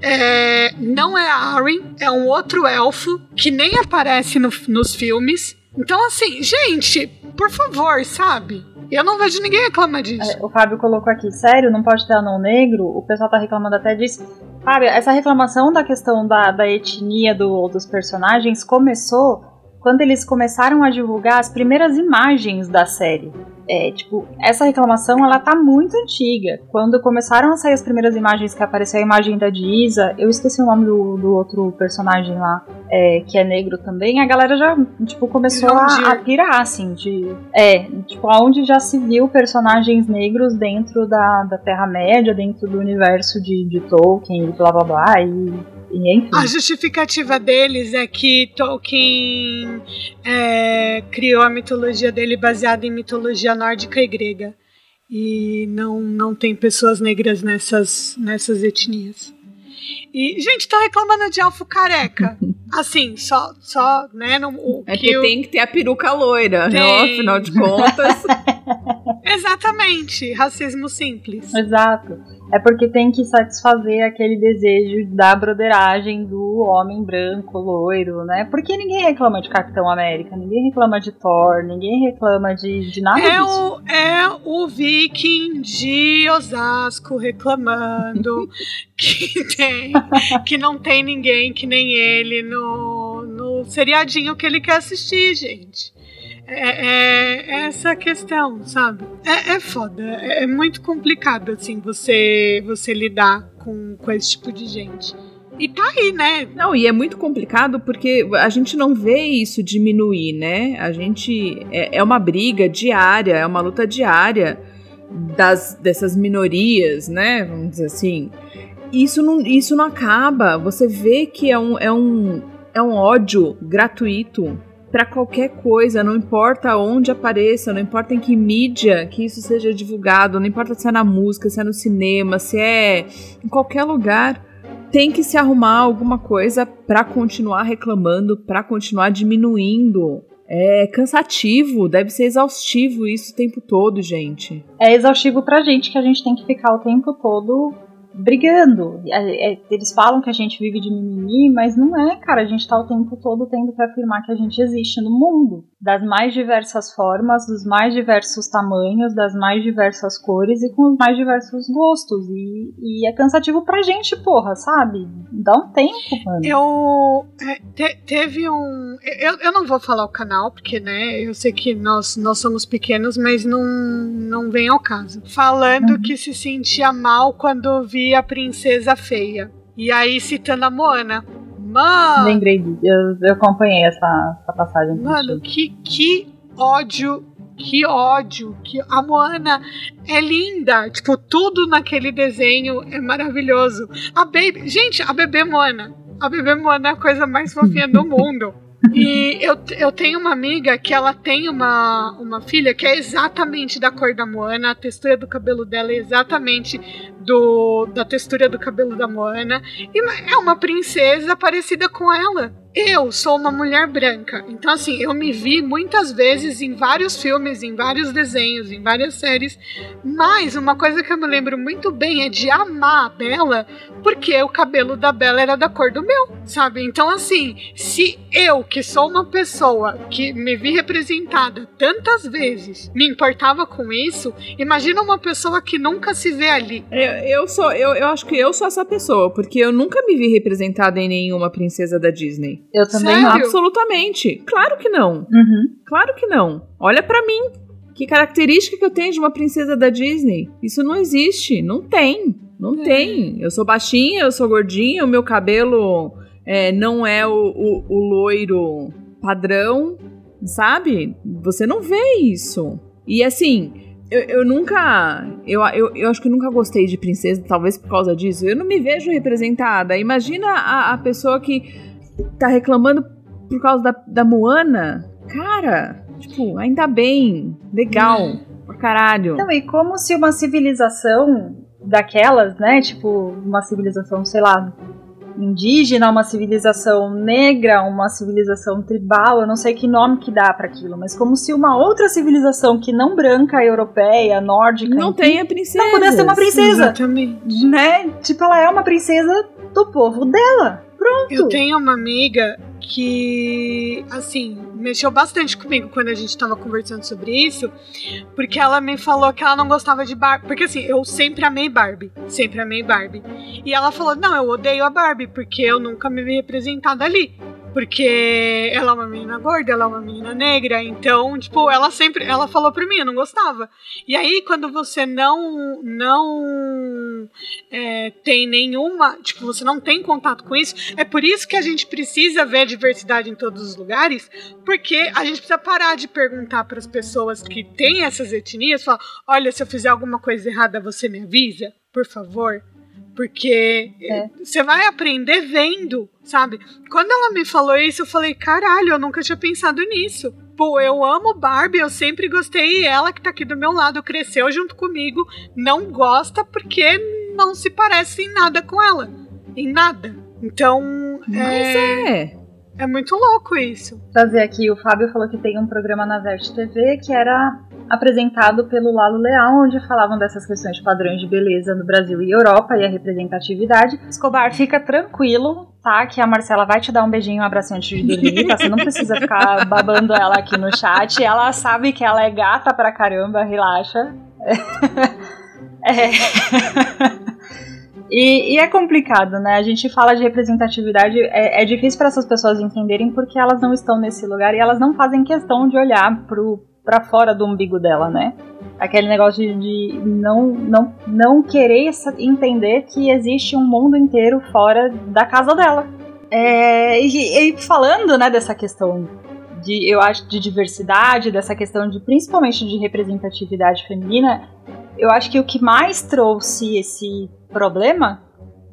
É, não é Arryn, é um outro elfo que nem aparece no, nos filmes. Então, assim, gente, por favor, sabe? Eu não vejo ninguém reclamar disso. É, o Fábio colocou aqui, sério, não pode ter anão negro? O pessoal tá reclamando até disso. Fábio, essa reclamação da questão da, da etnia do, dos personagens começou quando eles começaram a divulgar as primeiras imagens da série. É, tipo, essa reclamação ela tá muito antiga. Quando começaram a sair as primeiras imagens que apareceu a imagem da Diza, eu esqueci o nome do, do outro personagem lá, é, que é negro também, a galera já, tipo, começou a, a pirar, assim, de. É, tipo, onde já se viu personagens negros dentro da, da Terra-média, dentro do universo de, de Tolkien e blá blá blá. E a justificativa deles é que Tolkien é, criou a mitologia dele baseada em mitologia nórdica e grega. E não, não tem pessoas negras nessas, nessas etnias. E, gente, tá reclamando de elfo careca. Assim, só, só né? No, o, é que, que tem que ter a peruca loira, né? Afinal de contas. Exatamente, racismo simples. Exato. É porque tem que satisfazer aquele desejo da broderagem do homem branco, loiro, né? Porque ninguém reclama de Capitão América, ninguém reclama de Thor, ninguém reclama de, de nada é disso. O, é o viking de Osasco reclamando que, tem, que não tem ninguém que nem ele no, no seriadinho que ele quer assistir, gente. É, é, é essa questão, sabe? É, é foda, é, é, muito complicado, assim, você, você lidar com, com esse tipo de gente. E tá aí, né? Não, e é muito complicado porque a gente não vê isso diminuir, né? A gente. É, é uma briga diária, é uma luta diária das, dessas minorias, né? Vamos dizer assim. Isso não, isso não acaba. Você vê que é um, é um, é um ódio gratuito para qualquer coisa, não importa onde apareça, não importa em que mídia que isso seja divulgado, não importa se é na música, se é no cinema, se é em qualquer lugar, tem que se arrumar alguma coisa para continuar reclamando, para continuar diminuindo É cansativo, deve ser exaustivo isso o tempo todo, gente. É exaustivo pra gente que a gente tem que ficar o tempo todo brigando. É, é, eles falam que a gente vive de mimimi, mas não é, cara. A gente tá o tempo todo tendo que afirmar que a gente existe no mundo. Das mais diversas formas, dos mais diversos tamanhos, das mais diversas cores e com os mais diversos gostos. E, e é cansativo pra gente, porra, sabe? Dá um tempo, mano. Eu. Te, teve um. Eu, eu não vou falar o canal, porque, né, eu sei que nós, nós somos pequenos, mas não, não vem ao caso. Falando uhum. que se sentia mal quando vi a princesa feia. E aí citando a Moana. Mano! Lembrei, eu, eu acompanhei essa, essa passagem. Mano, que, que ódio que ódio, que a Moana é linda, tipo, tudo naquele desenho é maravilhoso. A Baby, gente, a bebê Moana, a bebê Moana é a coisa mais fofinha do mundo. E eu, eu tenho uma amiga que ela tem uma, uma filha que é exatamente da cor da Moana, a textura do cabelo dela é exatamente do, da textura do cabelo da Moana. E é uma princesa parecida com ela. Eu sou uma mulher branca, então assim, eu me vi muitas vezes em vários filmes, em vários desenhos, em várias séries, mas uma coisa que eu me lembro muito bem é de amar a Bela, porque o cabelo da Bela era da cor do meu, sabe? Então assim, se eu, que sou uma pessoa que me vi representada tantas vezes, me importava com isso, imagina uma pessoa que nunca se vê ali. Eu, eu sou, eu, eu acho que eu sou essa pessoa, porque eu nunca me vi representada em nenhuma princesa da Disney. Eu também Sério? não. Absolutamente. Claro que não. Uhum. Claro que não. Olha para mim. Que característica que eu tenho de uma princesa da Disney? Isso não existe. Não tem. Não é. tem. Eu sou baixinha, eu sou gordinha, o meu cabelo é, não é o, o, o loiro padrão, sabe? Você não vê isso. E assim, eu, eu, nunca. Eu, eu, eu acho que nunca gostei de princesa, talvez por causa disso. Eu não me vejo representada. Imagina a, a pessoa que tá reclamando por causa da, da Moana, cara, tipo, ainda bem, legal, hum. pra caralho. Não, e como se uma civilização daquelas, né, tipo, uma civilização, sei lá, indígena, uma civilização negra, uma civilização tribal, eu não sei que nome que dá para aquilo, mas como se uma outra civilização que não branca, europeia, nórdica, não enfim, tenha princesa, não pudesse ser uma princesa, Exatamente. né? Tipo, ela é uma princesa do povo dela. Pronto. Eu tenho uma amiga que, assim, mexeu bastante comigo quando a gente tava conversando sobre isso, porque ela me falou que ela não gostava de Barbie. Porque, assim, eu sempre amei Barbie. Sempre amei Barbie. E ela falou: não, eu odeio a Barbie, porque eu nunca me vi representada ali. Porque ela é uma menina gorda, ela é uma menina negra, então, tipo, ela sempre, ela falou pra mim, eu não gostava. E aí, quando você não, não é, tem nenhuma, tipo, você não tem contato com isso, é por isso que a gente precisa ver a diversidade em todos os lugares, porque a gente precisa parar de perguntar para as pessoas que têm essas etnias, falar, olha, se eu fizer alguma coisa errada, você me avisa, por favor. Porque é. você vai aprender vendo, sabe? Quando ela me falou isso, eu falei, caralho, eu nunca tinha pensado nisso. Pô, eu amo Barbie, eu sempre gostei, e ela que tá aqui do meu lado cresceu junto comigo, não gosta porque não se parece em nada com ela. Em nada. Então. Mas é. é. É muito louco isso. Fazer aqui, o Fábio falou que tem um programa na Verte TV que era apresentado pelo Lalo Leal, onde falavam dessas questões de padrões de beleza no Brasil e Europa e a representatividade. Escobar, fica tranquilo, tá? Que a Marcela vai te dar um beijinho, um abraço antes de dormir, tá? Você não precisa ficar babando ela aqui no chat. Ela sabe que ela é gata pra caramba, relaxa. é. E, e, é complicado, né? A gente fala de representatividade, é, é difícil para essas pessoas entenderem porque elas não estão nesse lugar e elas não fazem questão de olhar para fora do umbigo dela, né? Aquele negócio de, de, não, não, não querer entender que existe um mundo inteiro fora da casa dela. É, e, e falando né, dessa questão de, eu acho, de diversidade, dessa questão de principalmente de representatividade feminina, eu acho que o que mais trouxe esse problema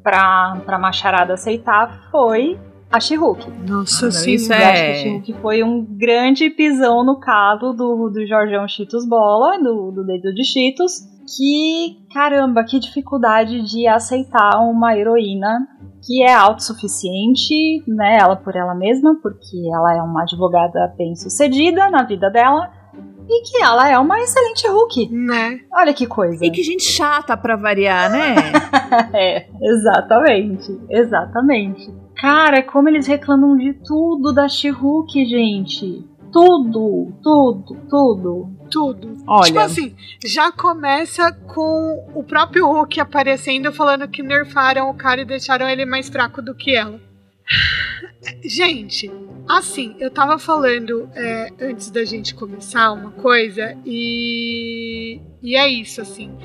pra, pra macharada aceitar foi a she Nossa, sim, isso é... que foi um grande pisão no calo do, do Jorgão Cheetos Bola, do, do dedo de Cheetos, que, caramba, que dificuldade de aceitar uma heroína que é autossuficiente, né, ela por ela mesma, porque ela é uma advogada bem-sucedida na vida dela. E que ela é uma excelente Hulk. Né? Olha que coisa. E que gente chata pra variar, né? é, exatamente. Exatamente. Cara, como eles reclamam de tudo da She-Hulk, gente. Tudo, tudo, tudo. Tudo. Olha. Tipo assim, já começa com o próprio Hulk aparecendo falando que nerfaram o cara e deixaram ele mais fraco do que ela. Gente, assim, eu tava falando é, antes da gente começar uma coisa e. E é isso, assim.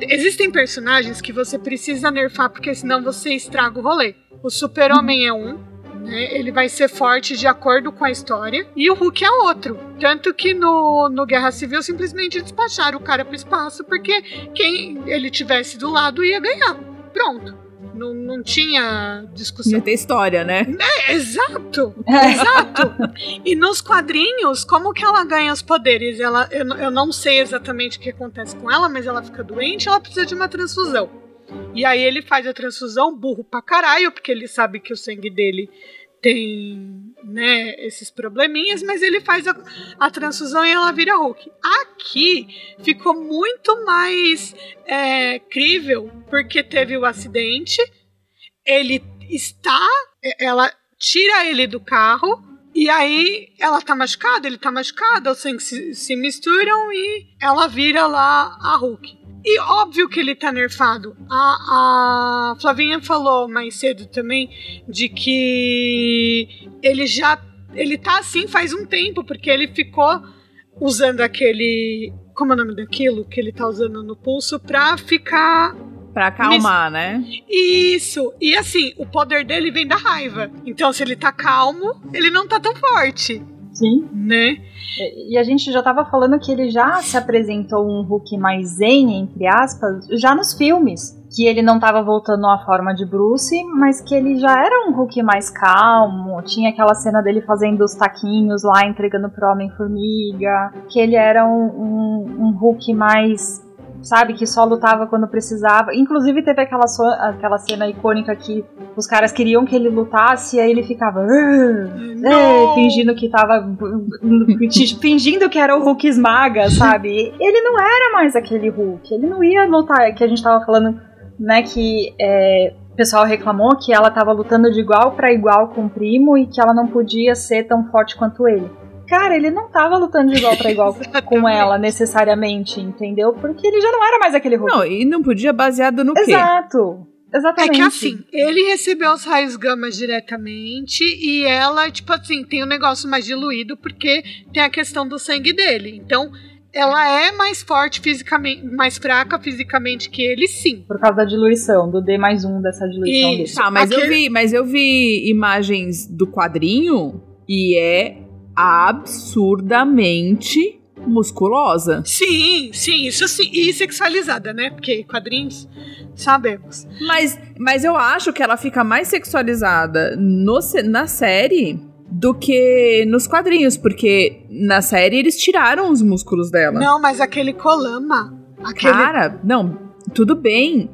Existem personagens que você precisa nerfar porque senão você estraga o rolê. O Super-Homem é um, né? Ele vai ser forte de acordo com a história. E o Hulk é outro. Tanto que no, no Guerra Civil simplesmente despacharam o cara pro espaço porque quem ele tivesse do lado ia ganhar. Pronto. Não, não tinha discussão. Ia ter história, né? É, exato, exato. E nos quadrinhos, como que ela ganha os poderes? Ela, eu, eu não sei exatamente o que acontece com ela, mas ela fica doente, ela precisa de uma transfusão. E aí ele faz a transfusão, burro pra caralho, porque ele sabe que o sangue dele tem, né, esses probleminhas, mas ele faz a, a transfusão e ela vira Hulk. Aqui ficou muito mais é, crível, porque teve o acidente, ele está, ela tira ele do carro, e aí ela tá machucada, ele tá machucado, os sangue se, se misturam e ela vira lá a Hulk. E óbvio que ele tá nerfado. A, a Flavinha falou mais cedo também de que ele já. Ele tá assim faz um tempo, porque ele ficou usando aquele. Como é o nome daquilo que ele tá usando no pulso pra ficar Pra acalmar, né? Isso. E assim, o poder dele vem da raiva. Então, se ele tá calmo, ele não tá tão forte. Sim. Né? E a gente já tava falando que ele já se apresentou um Hulk mais zen, entre aspas, já nos filmes. Que ele não tava voltando à forma de Bruce, mas que ele já era um Hulk mais calmo. Tinha aquela cena dele fazendo os taquinhos lá, entregando pro Homem-Formiga. Que ele era um, um, um Hulk mais sabe? Que só lutava quando precisava. Inclusive teve aquela, so aquela cena icônica que os caras queriam que ele lutasse e aí ele ficava é, fingindo que tava fingindo que era o Hulk esmaga, sabe? Ele não era mais aquele Hulk. Ele não ia lutar, que a gente tava falando, né, que é, o pessoal reclamou que ela tava lutando de igual para igual com o primo e que ela não podia ser tão forte quanto ele. Cara, ele não tava lutando de igual para igual com ela necessariamente, entendeu? Porque ele já não era mais aquele Hulk. Não, e não podia baseado no quê? Exato. Exatamente. É que assim, ele recebeu os raios gama diretamente e ela, tipo assim, tem um negócio mais diluído porque tem a questão do sangue dele. Então, ela é mais forte fisicamente, mais fraca fisicamente que ele, sim. Por causa da diluição, do D mais um dessa diluição Isso. dele. Ah, mas Aquele- eu vi, mas eu vi imagens do quadrinho e é absurdamente musculosa. Sim, sim, isso sim. E sexualizada, né? Porque quadrinhos, sabemos. Mas, mas eu acho que ela fica mais sexualizada no, na série do que nos quadrinhos, porque na série eles tiraram os músculos dela. Não, mas aquele colama. Aquele. Cara, não, tudo bem,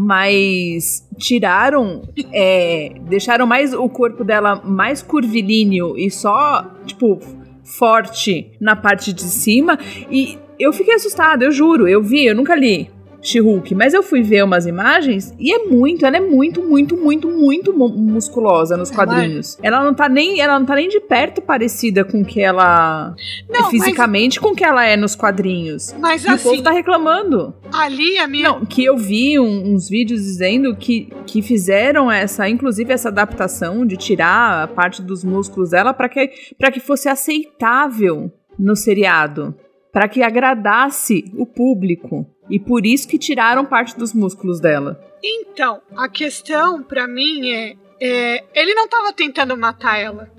mas tiraram, é, deixaram mais o corpo dela mais curvilíneo e só, tipo, forte na parte de cima. E eu fiquei assustada, eu juro, eu vi, eu nunca li. She-Hulk, mas eu fui ver umas imagens e é muito, ela é muito, muito, muito, muito mu- musculosa nos é. quadrinhos. Ela não tá nem, ela não tá nem de perto parecida com que ela Não, é mas- fisicamente com que ela é nos quadrinhos. Mas E o povo assim, tá reclamando. ali a minha. Não, que eu vi um- uns vídeos dizendo que, que fizeram essa, inclusive essa adaptação de tirar a parte dos músculos dela para que, pra que fosse aceitável no seriado, para que agradasse o público. E por isso que tiraram parte dos músculos dela. Então, a questão pra mim é, é, Ele não tava tentando matar ela.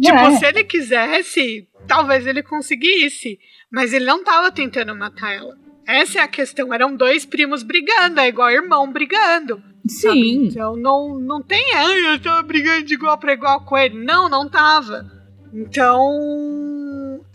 Tipo, É. se ele quisesse, talvez ele conseguisse. Mas ele não tava tentando matar ela. Essa é a questão. Eram dois primos brigando, é igual irmão brigando. sabe? Sim. Então não, não tem. Ai, eu tava brigando de igual pra igual com ele. Não, não tava. Então.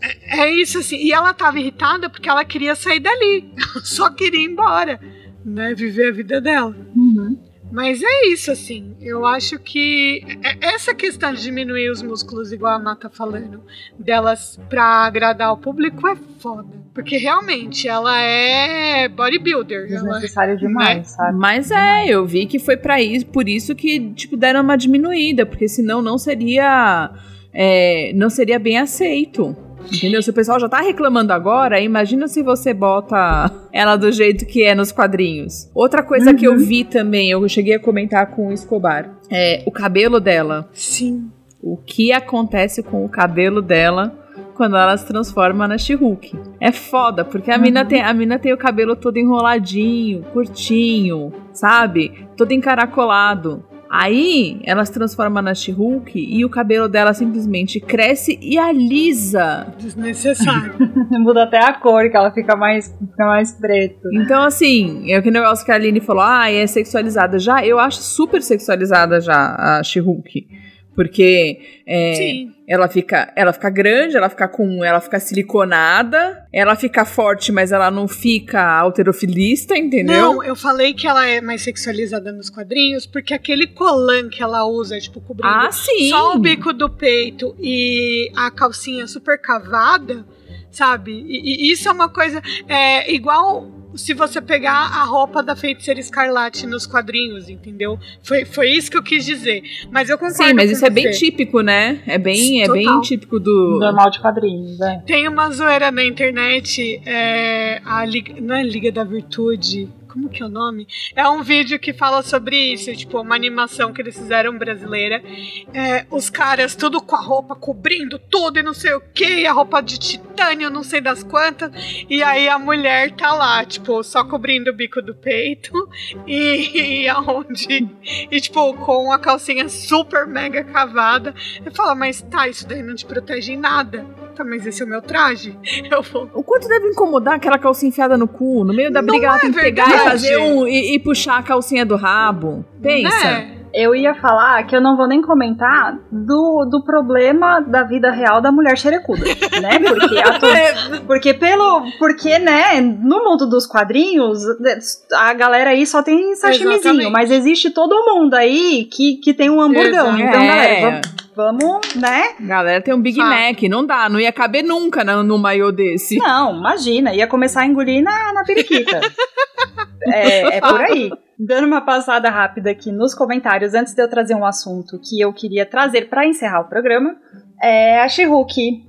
É, é isso assim. E ela tava irritada porque ela queria sair dali. Ela só queria ir embora. Né? Viver a vida dela. Uhum. Mas é isso, assim. Eu acho que essa questão de diminuir os músculos, igual a Má tá falando, delas pra agradar o público é foda. Porque realmente ela é bodybuilder. Desnecessário ela, demais, né? sabe? Mas é, eu vi que foi para isso, por isso que, tipo, deram uma diminuída, porque senão não seria. É, não seria bem aceito. Entendeu? Se o pessoal já tá reclamando agora, imagina se você bota ela do jeito que é nos quadrinhos. Outra coisa uhum. que eu uhum. vi também, eu cheguei a comentar com o Escobar, é o cabelo dela. Sim. O que acontece com o cabelo dela quando ela se transforma na she É foda, porque a, uhum. mina tem, a mina tem o cabelo todo enroladinho, curtinho, sabe? Todo encaracolado. Aí ela se transforma na she e o cabelo dela simplesmente cresce e alisa. Desnecessário. Muda até a cor, que ela fica mais, fica mais preto. Então, assim, é o que negócio que a Aline falou: ah, é sexualizada. Já, eu acho super sexualizada já a she porque é, ela fica, ela fica grande, ela fica com, ela fica siliconada, ela fica forte, mas ela não fica alterofilista, entendeu? Não, eu falei que ela é mais sexualizada nos quadrinhos, porque aquele colan que ela usa, tipo, cobrindo ah, só o bico do peito e a calcinha super cavada, sabe? E, e isso é uma coisa é, igual se você pegar a roupa da feiticeira escarlate nos quadrinhos, entendeu? Foi, foi isso que eu quis dizer. Mas eu concordo. Sim, mas isso você. é bem típico, né? É bem, é bem típico do. Normal de quadrinhos, né? Tem uma zoeira na internet, é, a Liga, não é Liga da Virtude como que é o nome? É um vídeo que fala sobre isso, tipo, uma animação que eles fizeram brasileira. É, os caras tudo com a roupa cobrindo tudo e não sei o que, a roupa de titânio, não sei das quantas. E aí a mulher tá lá, tipo, só cobrindo o bico do peito e, e aonde. E, tipo, com a calcinha super mega cavada. Eu falo, mas tá, isso daí não te protege em nada. Tá, mas esse é o meu traje. Eu vou. O quanto deve incomodar aquela calcinha enfiada no cu? No meio da briga não ela é tem que pegar fazer um e, e, puxar a calcinha do rabo. Pensa. É. Eu ia falar que eu não vou nem comentar do, do problema da vida real da mulher xerecuda, né? Porque, a, porque pelo. Porque, né, no mundo dos quadrinhos, a galera aí só tem sashimizinho, Exatamente. mas existe todo mundo aí que, que tem um hamburgão. Exato. Então, é. galera, vamos, vamos, né? Galera tem um Big Mac, não dá, não ia caber nunca no, no maiô desse. Não, imagina, ia começar a engolir na, na periquita. É, é por aí. Dando uma passada rápida aqui nos comentários, antes de eu trazer um assunto que eu queria trazer para encerrar o programa, é a she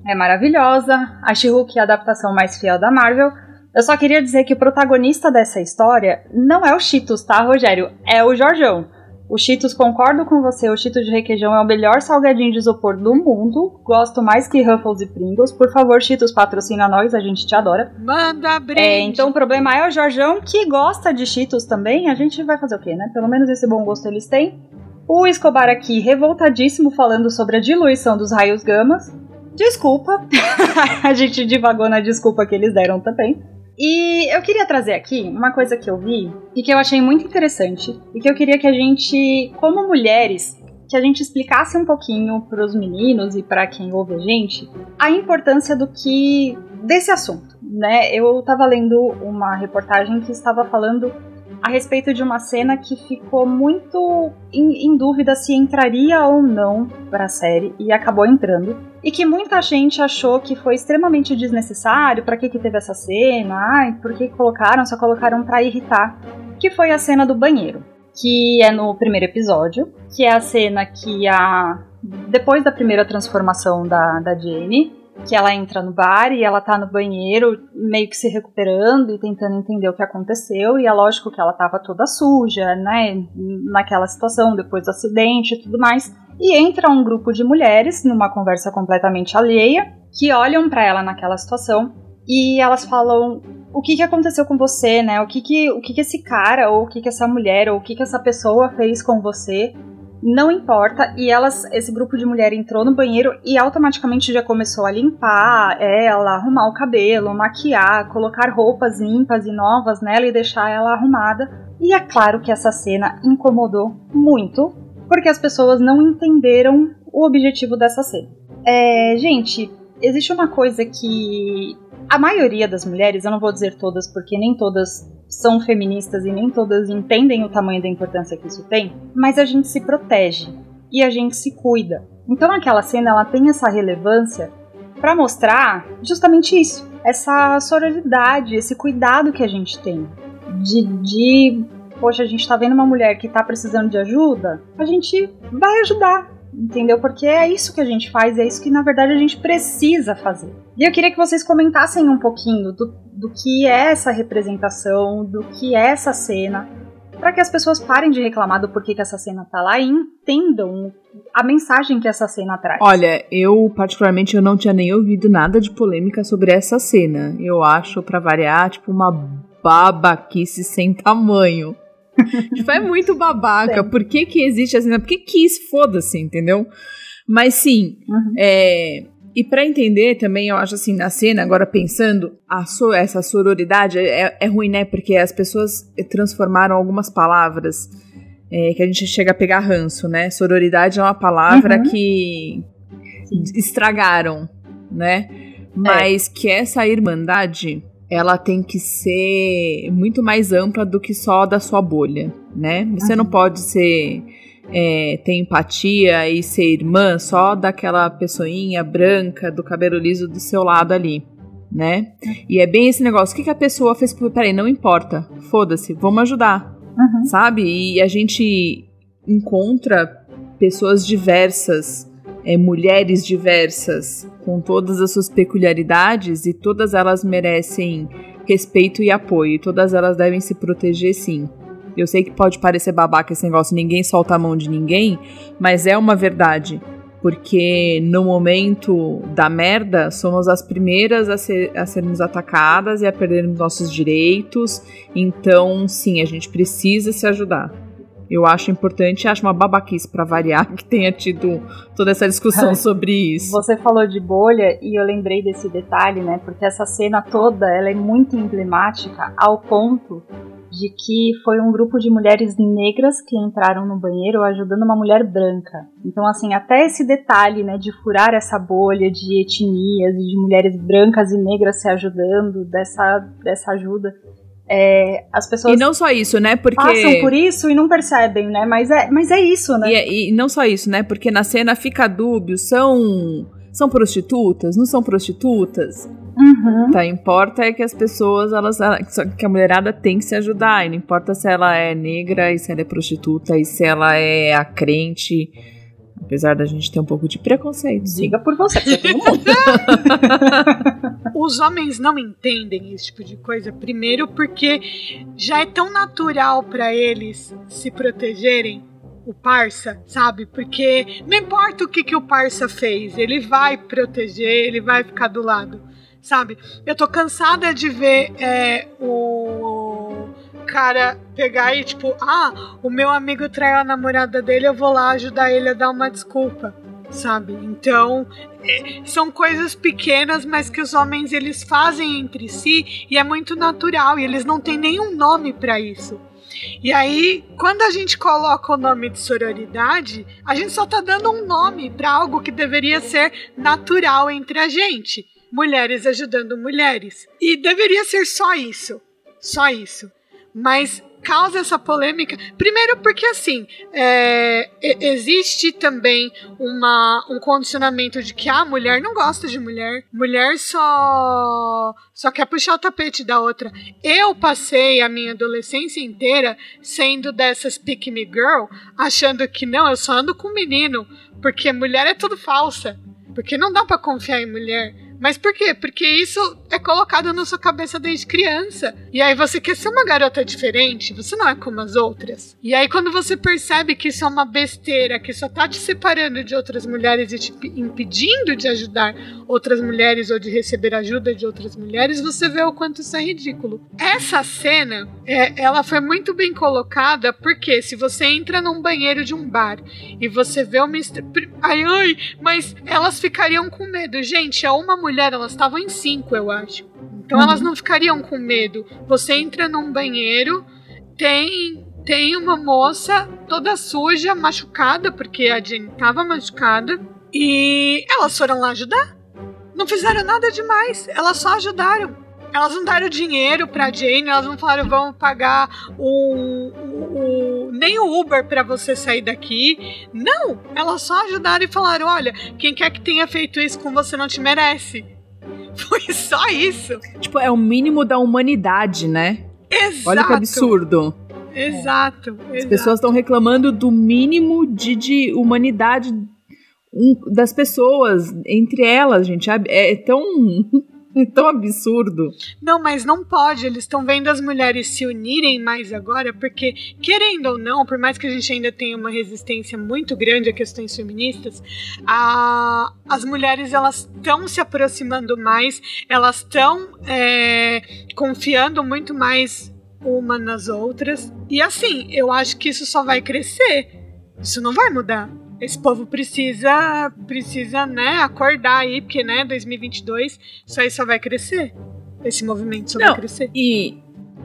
é maravilhosa, a she é a adaptação mais fiel da Marvel. Eu só queria dizer que o protagonista dessa história não é o Cheetos, tá, Rogério? É o Jorjão. O Cheetos, concordo com você, o Cheetos de requeijão é o melhor salgadinho de isopor do mundo. Gosto mais que Ruffles e Pringles. Por favor, Cheetos, patrocina nós, a gente te adora. Manda brinde! É, então o problema é o Jorjão, que gosta de Cheetos também. A gente vai fazer o quê, né? Pelo menos esse bom gosto eles têm. O Escobar aqui, revoltadíssimo, falando sobre a diluição dos raios gamas. Desculpa, a gente divagou na desculpa que eles deram também. E eu queria trazer aqui uma coisa que eu vi e que eu achei muito interessante e que eu queria que a gente, como mulheres, que a gente explicasse um pouquinho para os meninos e para quem ouve a gente a importância do que desse assunto, né? Eu estava lendo uma reportagem que estava falando a respeito de uma cena que ficou muito em, em dúvida se entraria ou não para a série e acabou entrando. E que muita gente achou que foi extremamente desnecessário, para que, que teve essa cena, ai, por que colocaram, só colocaram para irritar. Que foi a cena do banheiro, que é no primeiro episódio, que é a cena que a. Depois da primeira transformação da, da Jane, que ela entra no bar e ela tá no banheiro meio que se recuperando e tentando entender o que aconteceu e é lógico que ela tava toda suja, né, naquela situação depois do acidente e tudo mais. E entra um grupo de mulheres numa conversa completamente alheia que olham para ela naquela situação e elas falam o que, que aconteceu com você, né? O que que, o que que esse cara ou o que que essa mulher ou o que que essa pessoa fez com você não importa. E elas, esse grupo de mulher entrou no banheiro e automaticamente já começou a limpar ela, arrumar o cabelo, maquiar, colocar roupas limpas e novas nela e deixar ela arrumada. E é claro que essa cena incomodou muito, porque as pessoas não entenderam o objetivo dessa cena. É, gente, existe uma coisa que a maioria das mulheres, eu não vou dizer todas porque nem todas são feministas e nem todas entendem o tamanho da importância que isso tem, mas a gente se protege e a gente se cuida. Então aquela cena ela tem essa relevância para mostrar justamente isso, essa sororidade, esse cuidado que a gente tem de, de poxa, a gente tá vendo uma mulher que tá precisando de ajuda, a gente vai ajudar, entendeu? Porque é isso que a gente faz, é isso que na verdade a gente precisa fazer. E eu queria que vocês comentassem um pouquinho do, do que é essa representação, do que é essa cena, para que as pessoas parem de reclamar do porquê que essa cena tá lá e entendam a mensagem que essa cena traz. Olha, eu particularmente eu não tinha nem ouvido nada de polêmica sobre essa cena. Eu acho, para variar, tipo uma babaquice sem tamanho. tipo, é muito babaca. Sim. Por que que existe a cena? Por que quis? Foda-se, entendeu? Mas sim, uhum. é, e para entender também, eu acho assim, na cena, agora pensando, a so, essa sororidade é, é, ruim, né? Porque as pessoas transformaram algumas palavras é, que a gente chega a pegar ranço, né? Sororidade é uma palavra uhum. que Sim. estragaram, né? Mas é. que essa irmandade, ela tem que ser muito mais ampla do que só da sua bolha, né? Você uhum. não pode ser é, ter empatia e ser irmã só daquela pessoinha branca do cabelo liso do seu lado ali, né? E é bem esse negócio. O que, que a pessoa fez? Peraí, não importa. Foda-se, vamos ajudar. Uhum. Sabe? E a gente encontra pessoas diversas, é, mulheres diversas, com todas as suas peculiaridades e todas elas merecem respeito e apoio. Todas elas devem se proteger, sim. Eu sei que pode parecer babaca esse negócio, ninguém solta a mão de ninguém, mas é uma verdade. Porque no momento da merda, somos as primeiras a, ser, a sermos atacadas e a perdermos nossos direitos. Então, sim, a gente precisa se ajudar. Eu acho importante, acho uma babaquice para variar que tenha tido toda essa discussão sobre isso. Você falou de bolha e eu lembrei desse detalhe, né? Porque essa cena toda, ela é muito emblemática ao ponto de que foi um grupo de mulheres negras que entraram no banheiro ajudando uma mulher branca. Então, assim, até esse detalhe, né, de furar essa bolha de etnias e de mulheres brancas e negras se ajudando dessa, dessa ajuda. É, as pessoas e não só isso, né? Porque passam por isso e não percebem, né? Mas é, mas é isso, né? E, e não só isso, né? Porque na cena fica dúbio, são são prostitutas, não são prostitutas. Uhum. Tá, importa é que as pessoas, elas, que a mulherada tem que se ajudar. E não importa se ela é negra e se ela é prostituta e se ela é a crente. Apesar da gente ter um pouco de preconceito. Diga por você, Os homens não entendem esse tipo de coisa. Primeiro, porque já é tão natural para eles se protegerem o parça, sabe? Porque não importa o que, que o parça fez, ele vai proteger, ele vai ficar do lado sabe? Eu tô cansada de ver é, o cara pegar e tipo, ah, o meu amigo traiu a namorada dele, eu vou lá ajudar ele a dar uma desculpa, sabe? Então, é, são coisas pequenas, mas que os homens eles fazem entre si e é muito natural e eles não têm nenhum nome para isso. E aí, quando a gente coloca o nome de sororidade, a gente só tá dando um nome para algo que deveria ser natural entre a gente mulheres ajudando mulheres. E deveria ser só isso. Só isso. Mas causa essa polêmica. Primeiro porque assim é, existe também uma, um condicionamento de que a mulher não gosta de mulher, mulher só só quer puxar o tapete da outra. Eu passei a minha adolescência inteira sendo dessas pick me girl, achando que não, eu só ando com menino, porque mulher é tudo falsa, porque não dá para confiar em mulher. Mas por quê? Porque isso é colocado na sua cabeça desde criança. E aí você quer ser uma garota diferente, você não é como as outras. E aí quando você percebe que isso é uma besteira, que só tá te separando de outras mulheres e te impedindo de ajudar outras mulheres ou de receber ajuda de outras mulheres, você vê o quanto isso é ridículo. Essa cena, é, ela foi muito bem colocada porque se você entra num banheiro de um bar e você vê uma... Ai, ai, mas elas ficariam com medo. Gente, é uma mulher mulher, elas estavam em cinco, eu acho. Então uhum. elas não ficariam com medo. Você entra num banheiro, tem tem uma moça toda suja, machucada, porque a Jane estava machucada, e elas foram lá ajudar. Não fizeram nada demais, elas só ajudaram. Elas não deram dinheiro pra Jane, elas não falaram vamos pagar o, o, o nem o Uber para você sair daqui. Não, elas só ajudaram e falaram: olha, quem quer que tenha feito isso com você não te merece. Foi só isso. Tipo, é o mínimo da humanidade, né? Exato. Olha que absurdo. Exato. As exato. pessoas estão reclamando do mínimo de, de humanidade das pessoas, entre elas, gente. É, é tão é tão absurdo. Não, mas não pode. Eles estão vendo as mulheres se unirem mais agora, porque, querendo ou não, por mais que a gente ainda tenha uma resistência muito grande a questões feministas, a, as mulheres elas estão se aproximando mais, elas estão é, confiando muito mais uma nas outras. E assim, eu acho que isso só vai crescer. Isso não vai mudar esse povo precisa, precisa, né, acordar aí, porque, né, 2022, isso aí só vai crescer. Esse movimento só Não, vai crescer. E,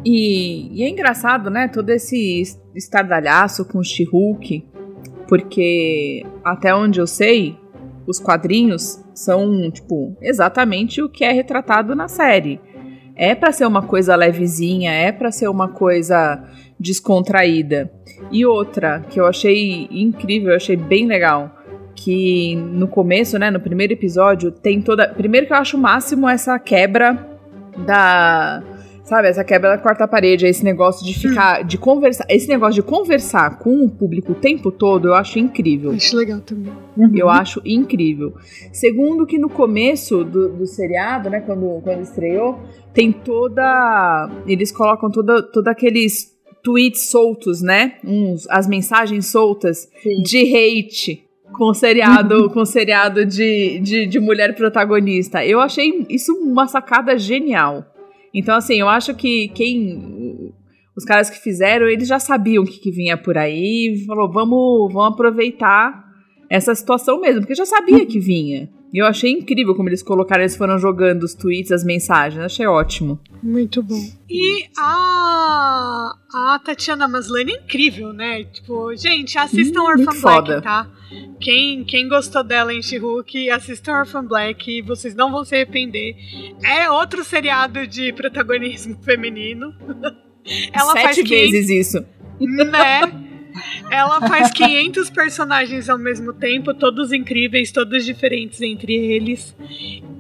e, e, é engraçado, né, todo esse estardalhaço com o she porque até onde eu sei, os quadrinhos são, tipo, exatamente o que é retratado na série. É para ser uma coisa levezinha, é para ser uma coisa descontraída. E outra que eu achei incrível, eu achei bem legal, que no começo, né, no primeiro episódio, tem toda. Primeiro que eu acho o máximo essa quebra da. Sabe, essa quebra da quarta parede, esse negócio de ficar, hum. de conversar, esse negócio de conversar com o público o tempo todo, eu acho incrível. Acho legal também. Uhum. Eu acho incrível. Segundo que no começo do, do seriado, né, quando, quando estreou, tem toda, eles colocam toda, toda aqueles tweets soltos, né? Uns, as mensagens soltas Sim. de hate com seriado, com seriado de, de, de mulher protagonista. Eu achei isso uma sacada genial. Então, assim, eu acho que quem. Os caras que fizeram, eles já sabiam o que, que vinha por aí. Falou, vamos, vamos aproveitar essa situação mesmo, porque já sabia que vinha. E eu achei incrível como eles colocaram, eles foram jogando os tweets, as mensagens. Achei ótimo. Muito bom. E a, a Tatiana Maslany é incrível, né? Tipo, gente, assistam hum, Orphan Black, tá? Quem, quem gostou dela em She-Hulk, assistam Orphan Black, vocês não vão se arrepender. É outro seriado de protagonismo feminino. Ela Sete faz vezes isso. Né? Ela faz 500 personagens ao mesmo tempo, todos incríveis, todos diferentes entre eles.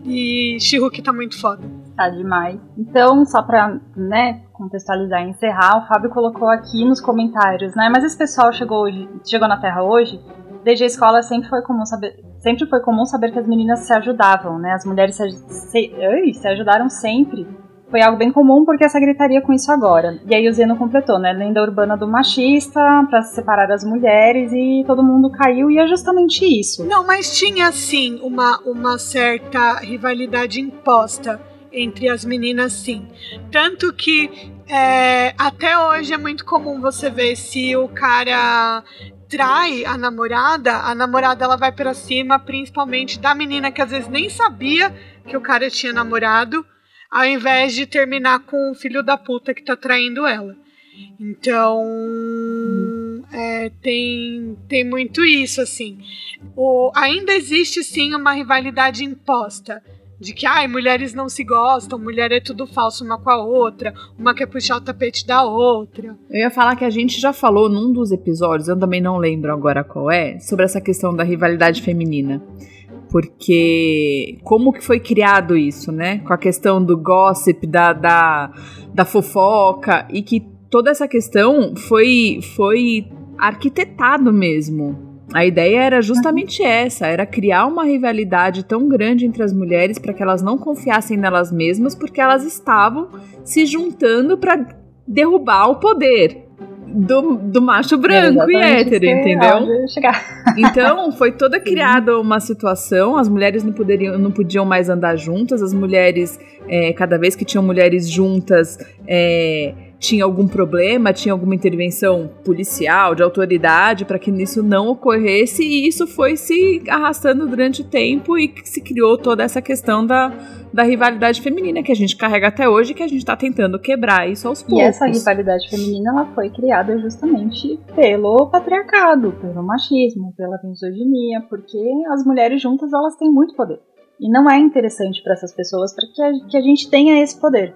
E She-Hulk tá muito foda. Tá demais. Então, só pra, né, contextualizar e encerrar, o Fábio colocou aqui nos comentários, né, mas esse pessoal chegou, hoje, chegou na Terra hoje, desde a escola sempre foi comum saber, sempre foi comum saber que as meninas se ajudavam, né, as mulheres se, se, se ajudaram sempre foi algo bem comum porque essa gritaria com isso agora. E aí o Zeno completou, né? Lenda urbana do machista para separar as mulheres e todo mundo caiu e é justamente isso. Não, mas tinha sim uma, uma certa rivalidade imposta entre as meninas, sim. Tanto que é, até hoje é muito comum você ver se o cara trai a namorada, a namorada ela vai para cima, principalmente da menina que às vezes nem sabia que o cara tinha namorado ao invés de terminar com o filho da puta que tá traindo ela. Então, é, tem, tem muito isso, assim. O, ainda existe, sim, uma rivalidade imposta. De que, ai, mulheres não se gostam, mulher é tudo falso uma com a outra, uma quer puxar o tapete da outra. Eu ia falar que a gente já falou num dos episódios, eu também não lembro agora qual é, sobre essa questão da rivalidade feminina porque como que foi criado isso, né? Com a questão do gossip, da, da, da fofoca, e que toda essa questão foi, foi arquitetado mesmo. A ideia era justamente essa, era criar uma rivalidade tão grande entre as mulheres para que elas não confiassem nelas mesmas, porque elas estavam se juntando para derrubar o poder do, do macho branco e hétero, entendeu? Então, foi toda criada uma situação, as mulheres não, poderiam, não podiam mais andar juntas, as mulheres, é, cada vez que tinham mulheres juntas, é, tinha algum problema, tinha alguma intervenção policial, de autoridade, para que isso não ocorresse, e isso foi se arrastando durante o tempo e se criou toda essa questão da, da rivalidade feminina que a gente carrega até hoje, que a gente está tentando quebrar isso aos poucos. E essa rivalidade feminina ela foi criada justamente pelo patriarcado, pelo machismo, pela misoginia, porque as mulheres juntas elas têm muito poder. E não é interessante para essas pessoas para que, que a gente tenha esse poder.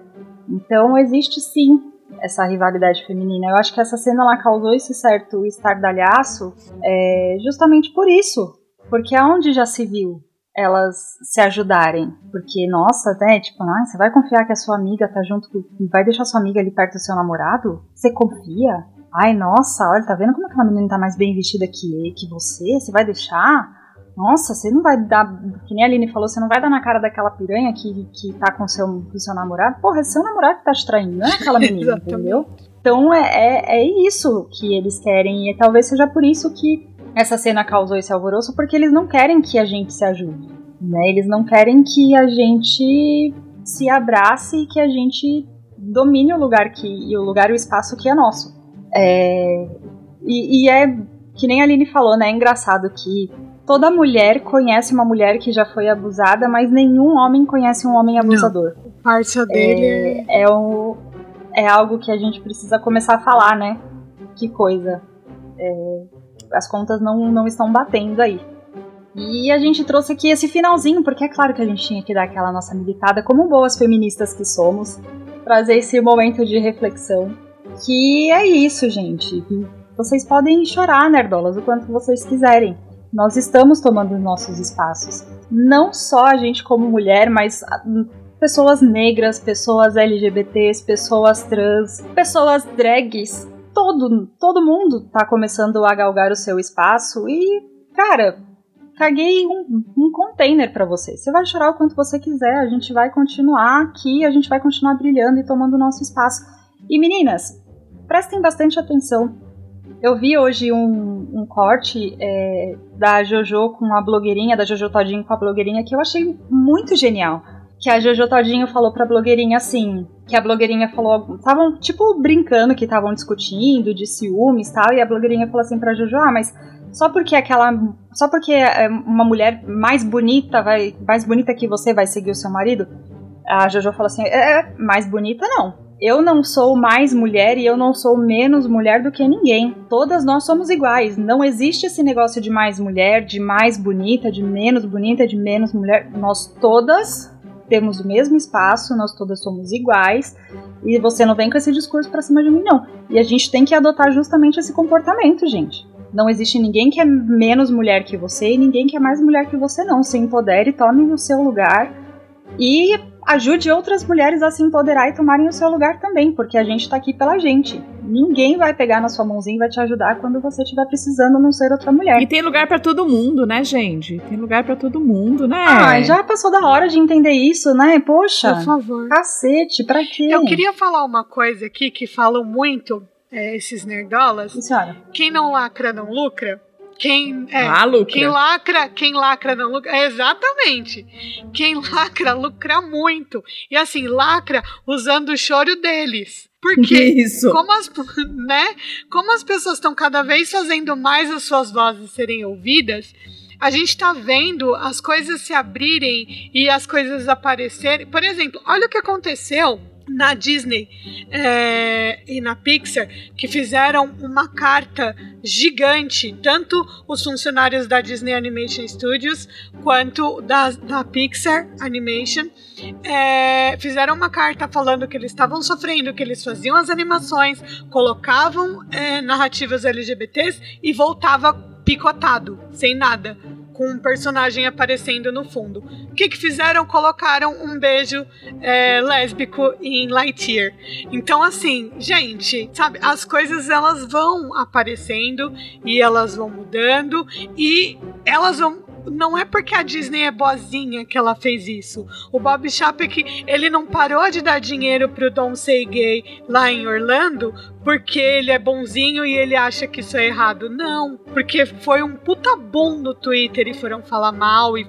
Então existe sim essa rivalidade feminina. Eu acho que essa cena lá causou esse certo estardalhaço é, justamente por isso. Porque aonde já se viu elas se ajudarem? Porque, nossa, né, tipo, ah, você vai confiar que a sua amiga tá junto com. vai deixar sua amiga ali perto do seu namorado? Você confia? Ai, nossa, olha, tá vendo como aquela menina tá mais bem vestida que, que você? Você vai deixar? Nossa, você não vai dar, que nem a Aline falou, você não vai dar na cara daquela piranha que, que tá com seu, com seu namorado. Porra, é seu namorado que tá te traindo, não é aquela menina, entendeu? Então é, é, é, isso que eles querem, e talvez seja por isso que essa cena causou esse alvoroço, porque eles não querem que a gente se ajude. Né? Eles não querem que a gente se abrace e que a gente domine o lugar que e o lugar e o espaço que é nosso. É, e, e é que nem a Aline falou, né? É engraçado que toda mulher conhece uma mulher que já foi abusada, mas nenhum homem conhece um homem abusador. Não, a parça dele é, é, o, é algo que a gente precisa começar a falar, né? Que coisa. É, as contas não, não estão batendo aí. E a gente trouxe aqui esse finalzinho, porque é claro que a gente tinha que dar aquela nossa militada, como boas feministas que somos, trazer esse momento de reflexão. Que é isso, gente. Vocês podem chorar, nerdolas, o quanto vocês quiserem nós estamos tomando nossos espaços. Não só a gente como mulher, mas pessoas negras, pessoas LGBTs, pessoas trans, pessoas drags. Todo, todo mundo tá começando a galgar o seu espaço e, cara, caguei um, um container para você. Você vai chorar o quanto você quiser, a gente vai continuar aqui, a gente vai continuar brilhando e tomando nosso espaço. E meninas, prestem bastante atenção eu vi hoje um, um corte é, da Jojo com a blogueirinha, da Jojo Todinho com a blogueirinha, que eu achei muito genial. Que a Jojo Todinho falou pra blogueirinha assim, que a blogueirinha falou, estavam tipo brincando que estavam discutindo de ciúmes e tal, e a blogueirinha falou assim pra Jojo, ah, mas só porque aquela, só porque é, uma mulher mais bonita vai, mais bonita que você vai seguir o seu marido? A Jojo falou assim, é, é mais bonita não eu não sou mais mulher e eu não sou menos mulher do que ninguém. Todas nós somos iguais. Não existe esse negócio de mais mulher, de mais bonita, de menos bonita, de menos mulher. Nós todas temos o mesmo espaço, nós todas somos iguais. E você não vem com esse discurso pra cima de mim, não. E a gente tem que adotar justamente esse comportamento, gente. Não existe ninguém que é menos mulher que você e ninguém que é mais mulher que você, não. Se empodere, tome o seu lugar. E ajude outras mulheres a se empoderar e tomarem o seu lugar também, porque a gente tá aqui pela gente. Ninguém vai pegar na sua mãozinha e vai te ajudar quando você estiver precisando não ser outra mulher. E tem lugar para todo mundo, né, gente? Tem lugar para todo mundo, né? Ah, já passou da hora de entender isso, né? Poxa. Por favor. Cacete, pra quê? Eu queria falar uma coisa aqui que falam muito é, esses nerdolas. Senhora. Quem não lacra não lucra. Quem, é, ah, lucra. quem lacra, quem lacra não lucra. É, exatamente. Quem lacra lucra muito. E assim, lacra usando o choro deles. Porque Isso. Como, as, né, como as pessoas estão cada vez fazendo mais as suas vozes serem ouvidas, a gente está vendo as coisas se abrirem e as coisas aparecerem. Por exemplo, olha o que aconteceu na Disney é, e na Pixar que fizeram uma carta gigante, tanto os funcionários da Disney Animation Studios quanto da, da Pixar Animation é, fizeram uma carta falando que eles estavam sofrendo, que eles faziam as animações, colocavam é, narrativas LGBTs e voltava picotado, sem nada com um personagem aparecendo no fundo. O que, que fizeram? Colocaram um beijo é, lésbico em Lightyear. Então, assim, gente, sabe, as coisas elas vão aparecendo e elas vão mudando e elas vão não é porque a Disney é boazinha que ela fez isso. O Bob Chapek, ele não parou de dar dinheiro pro Don't Say Gay lá em Orlando porque ele é bonzinho e ele acha que isso é errado. Não, porque foi um puta boom no Twitter e foram falar mal e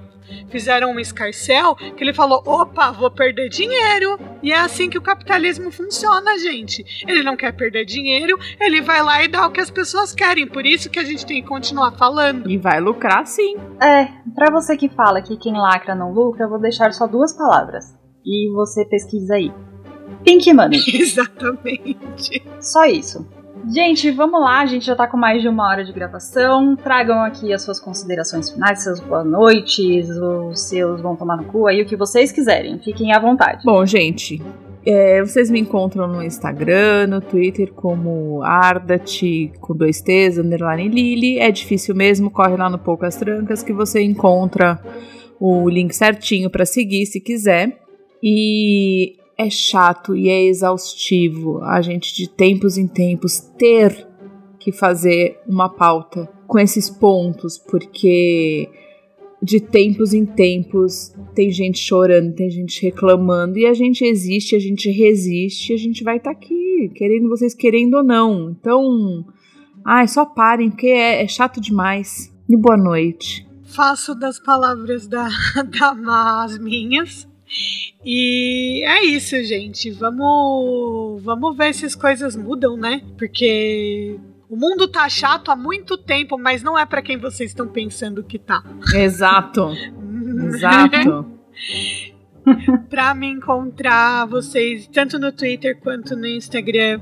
fizeram um escarcel que ele falou: opa, vou perder dinheiro. E é assim que o capitalismo funciona, gente. Ele não quer perder dinheiro, ele vai lá e dá o que as pessoas querem. Por isso que a gente tem que continuar falando. E vai lucrar sim. É, para você que fala que quem lacra não lucra, eu vou deixar só duas palavras. E você pesquisa aí. Pink Money. Exatamente. Só isso. Gente, vamos lá, a gente já tá com mais de uma hora de gravação. Tragam aqui as suas considerações finais, seus boas noites, os seus vão tomar no cu aí, o que vocês quiserem. Fiquem à vontade. Bom, gente, é, vocês me encontram no Instagram, no Twitter como Ardat, com dois T's, underline Lili. É difícil mesmo, corre lá no Poucas Trancas que você encontra o link certinho para seguir se quiser. E é chato e é exaustivo a gente de tempos em tempos ter que fazer uma pauta com esses pontos, porque de tempos em tempos tem gente chorando, tem gente reclamando e a gente existe, a gente resiste, a gente vai estar tá aqui, querendo vocês querendo ou não. Então, ai, só parem, porque é, é chato demais. E boa noite. Faço das palavras da, da Má as minhas. E é isso, gente. Vamos, vamos ver se as coisas mudam, né? Porque o mundo tá chato há muito tempo, mas não é para quem vocês estão pensando que tá. Exato. Exato. para me encontrar vocês tanto no Twitter quanto no Instagram,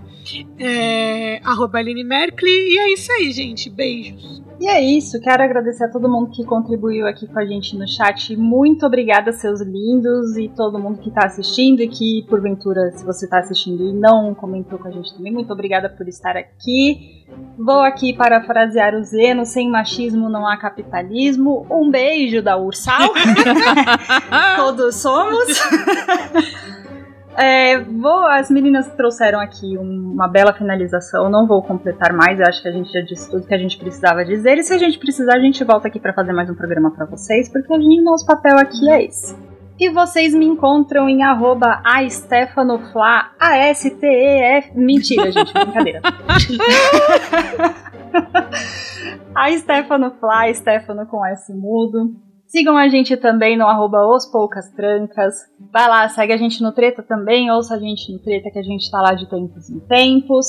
é, Aline Merkley. E é isso aí, gente. Beijos. E é isso, quero agradecer a todo mundo que contribuiu aqui com a gente no chat. Muito obrigada, seus lindos, e todo mundo que está assistindo e que, porventura, se você está assistindo e não comentou com a gente também, muito obrigada por estar aqui. Vou aqui parafrasear o Zeno: sem machismo não há capitalismo. Um beijo da Ursal. Todos somos. É, vou, as meninas trouxeram aqui uma bela finalização. Não vou completar mais. Eu acho que a gente já disse tudo que a gente precisava dizer. E se a gente precisar, a gente volta aqui para fazer mais um programa para vocês, porque o nosso papel aqui é esse. E vocês me encontram em arroba astefanofla, A-S-T-E-F. Mentira, gente, brincadeira. a Stefano Fly, Stefano com S mudo. Sigam a gente também no arroba Os Poucas Trancas. Vai lá, segue a gente no Treta também, ouça a gente no Treta que a gente tá lá de tempos em tempos.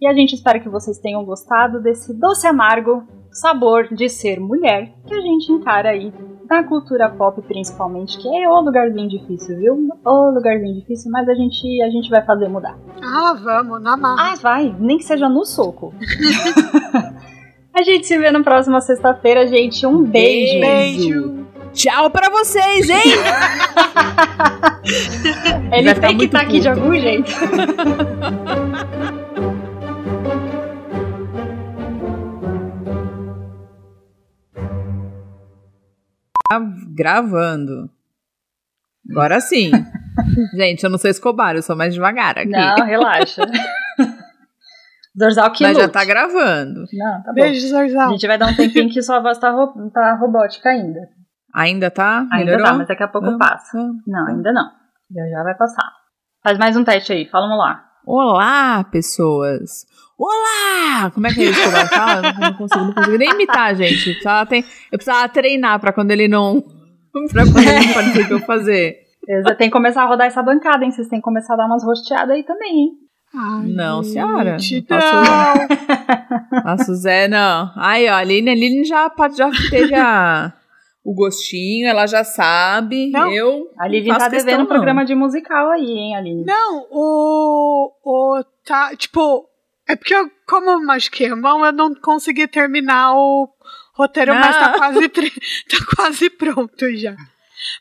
E a gente espera que vocês tenham gostado desse doce amargo sabor de ser mulher que a gente encara aí na cultura pop principalmente, que é o lugarzinho difícil, viu? O lugarzinho difícil, mas a gente, a gente vai fazer mudar. Ah, vamos, na mão. Ah, vai, nem que seja no soco. a gente se vê na próxima sexta-feira, gente. Um beijo. Beijo. Tchau pra vocês, hein? Ele tem que estar tá aqui de algum jeito. Tá gravando. Agora sim. Gente, eu não sou escobar, eu sou mais devagar aqui. Não, relaxa. Zorzal que Mas lute. já tá gravando. Não, tá Beijo, bom. Zorzal. A gente vai dar um tempinho que sua voz tá, ro tá robótica ainda. Ainda tá? Ainda tá, mas daqui a pouco passa. Não, ainda não. Já já vai passar. Faz mais um teste aí, fala um olá. Olá, pessoas! Olá! Como é que é isso que eu? Não consigo, não consigo nem imitar, gente. Eu precisava, ter, eu precisava treinar pra quando ele não. pra quando ele não parecer que eu fazer. Tenho que começar a rodar essa bancada, hein? Vocês têm que começar a dar umas rosteadas aí também, hein? Ai, não, senhora. Não Nossa, Zé, não. Aí, ó, a Aline, a Aline já, já teve a o gostinho, ela já sabe. Não. Eu. A Lívia tá devendo um programa de musical aí, hein, Aline? Não, o. o tá, tipo. É porque eu, como eu machuquei a mão, eu não consegui terminar o roteiro, ah. mas tá quase, tá quase pronto já.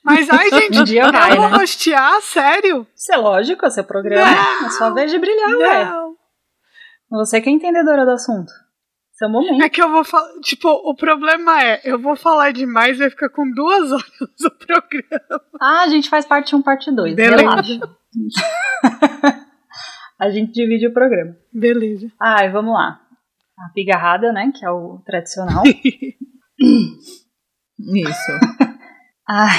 Mas, ai, gente, um dia vai, eu vou né? rostear, sério? Isso é lógico, é seu programa. Não. É sua vez de brilhar, não. ué. Você que é entendedora do assunto. Seu momento. É que eu vou falar. Tipo, o problema é, eu vou falar demais, vai ficar com duas horas o programa. Ah, a gente faz parte 1, parte 2. Relaxa. a gente divide o programa. Beleza. Ai, vamos lá. A pigarrada, né? Que é o tradicional. Isso. Ai,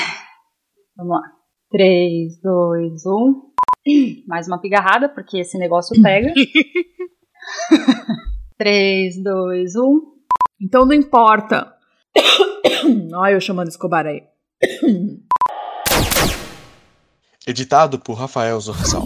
vamos lá. 3, 2, 1. Mais uma pigarrada, porque esse negócio pega. 3, 2, 1. Então não importa. Olha eu chamando Escobar aí. Editado por Rafael Zorzal.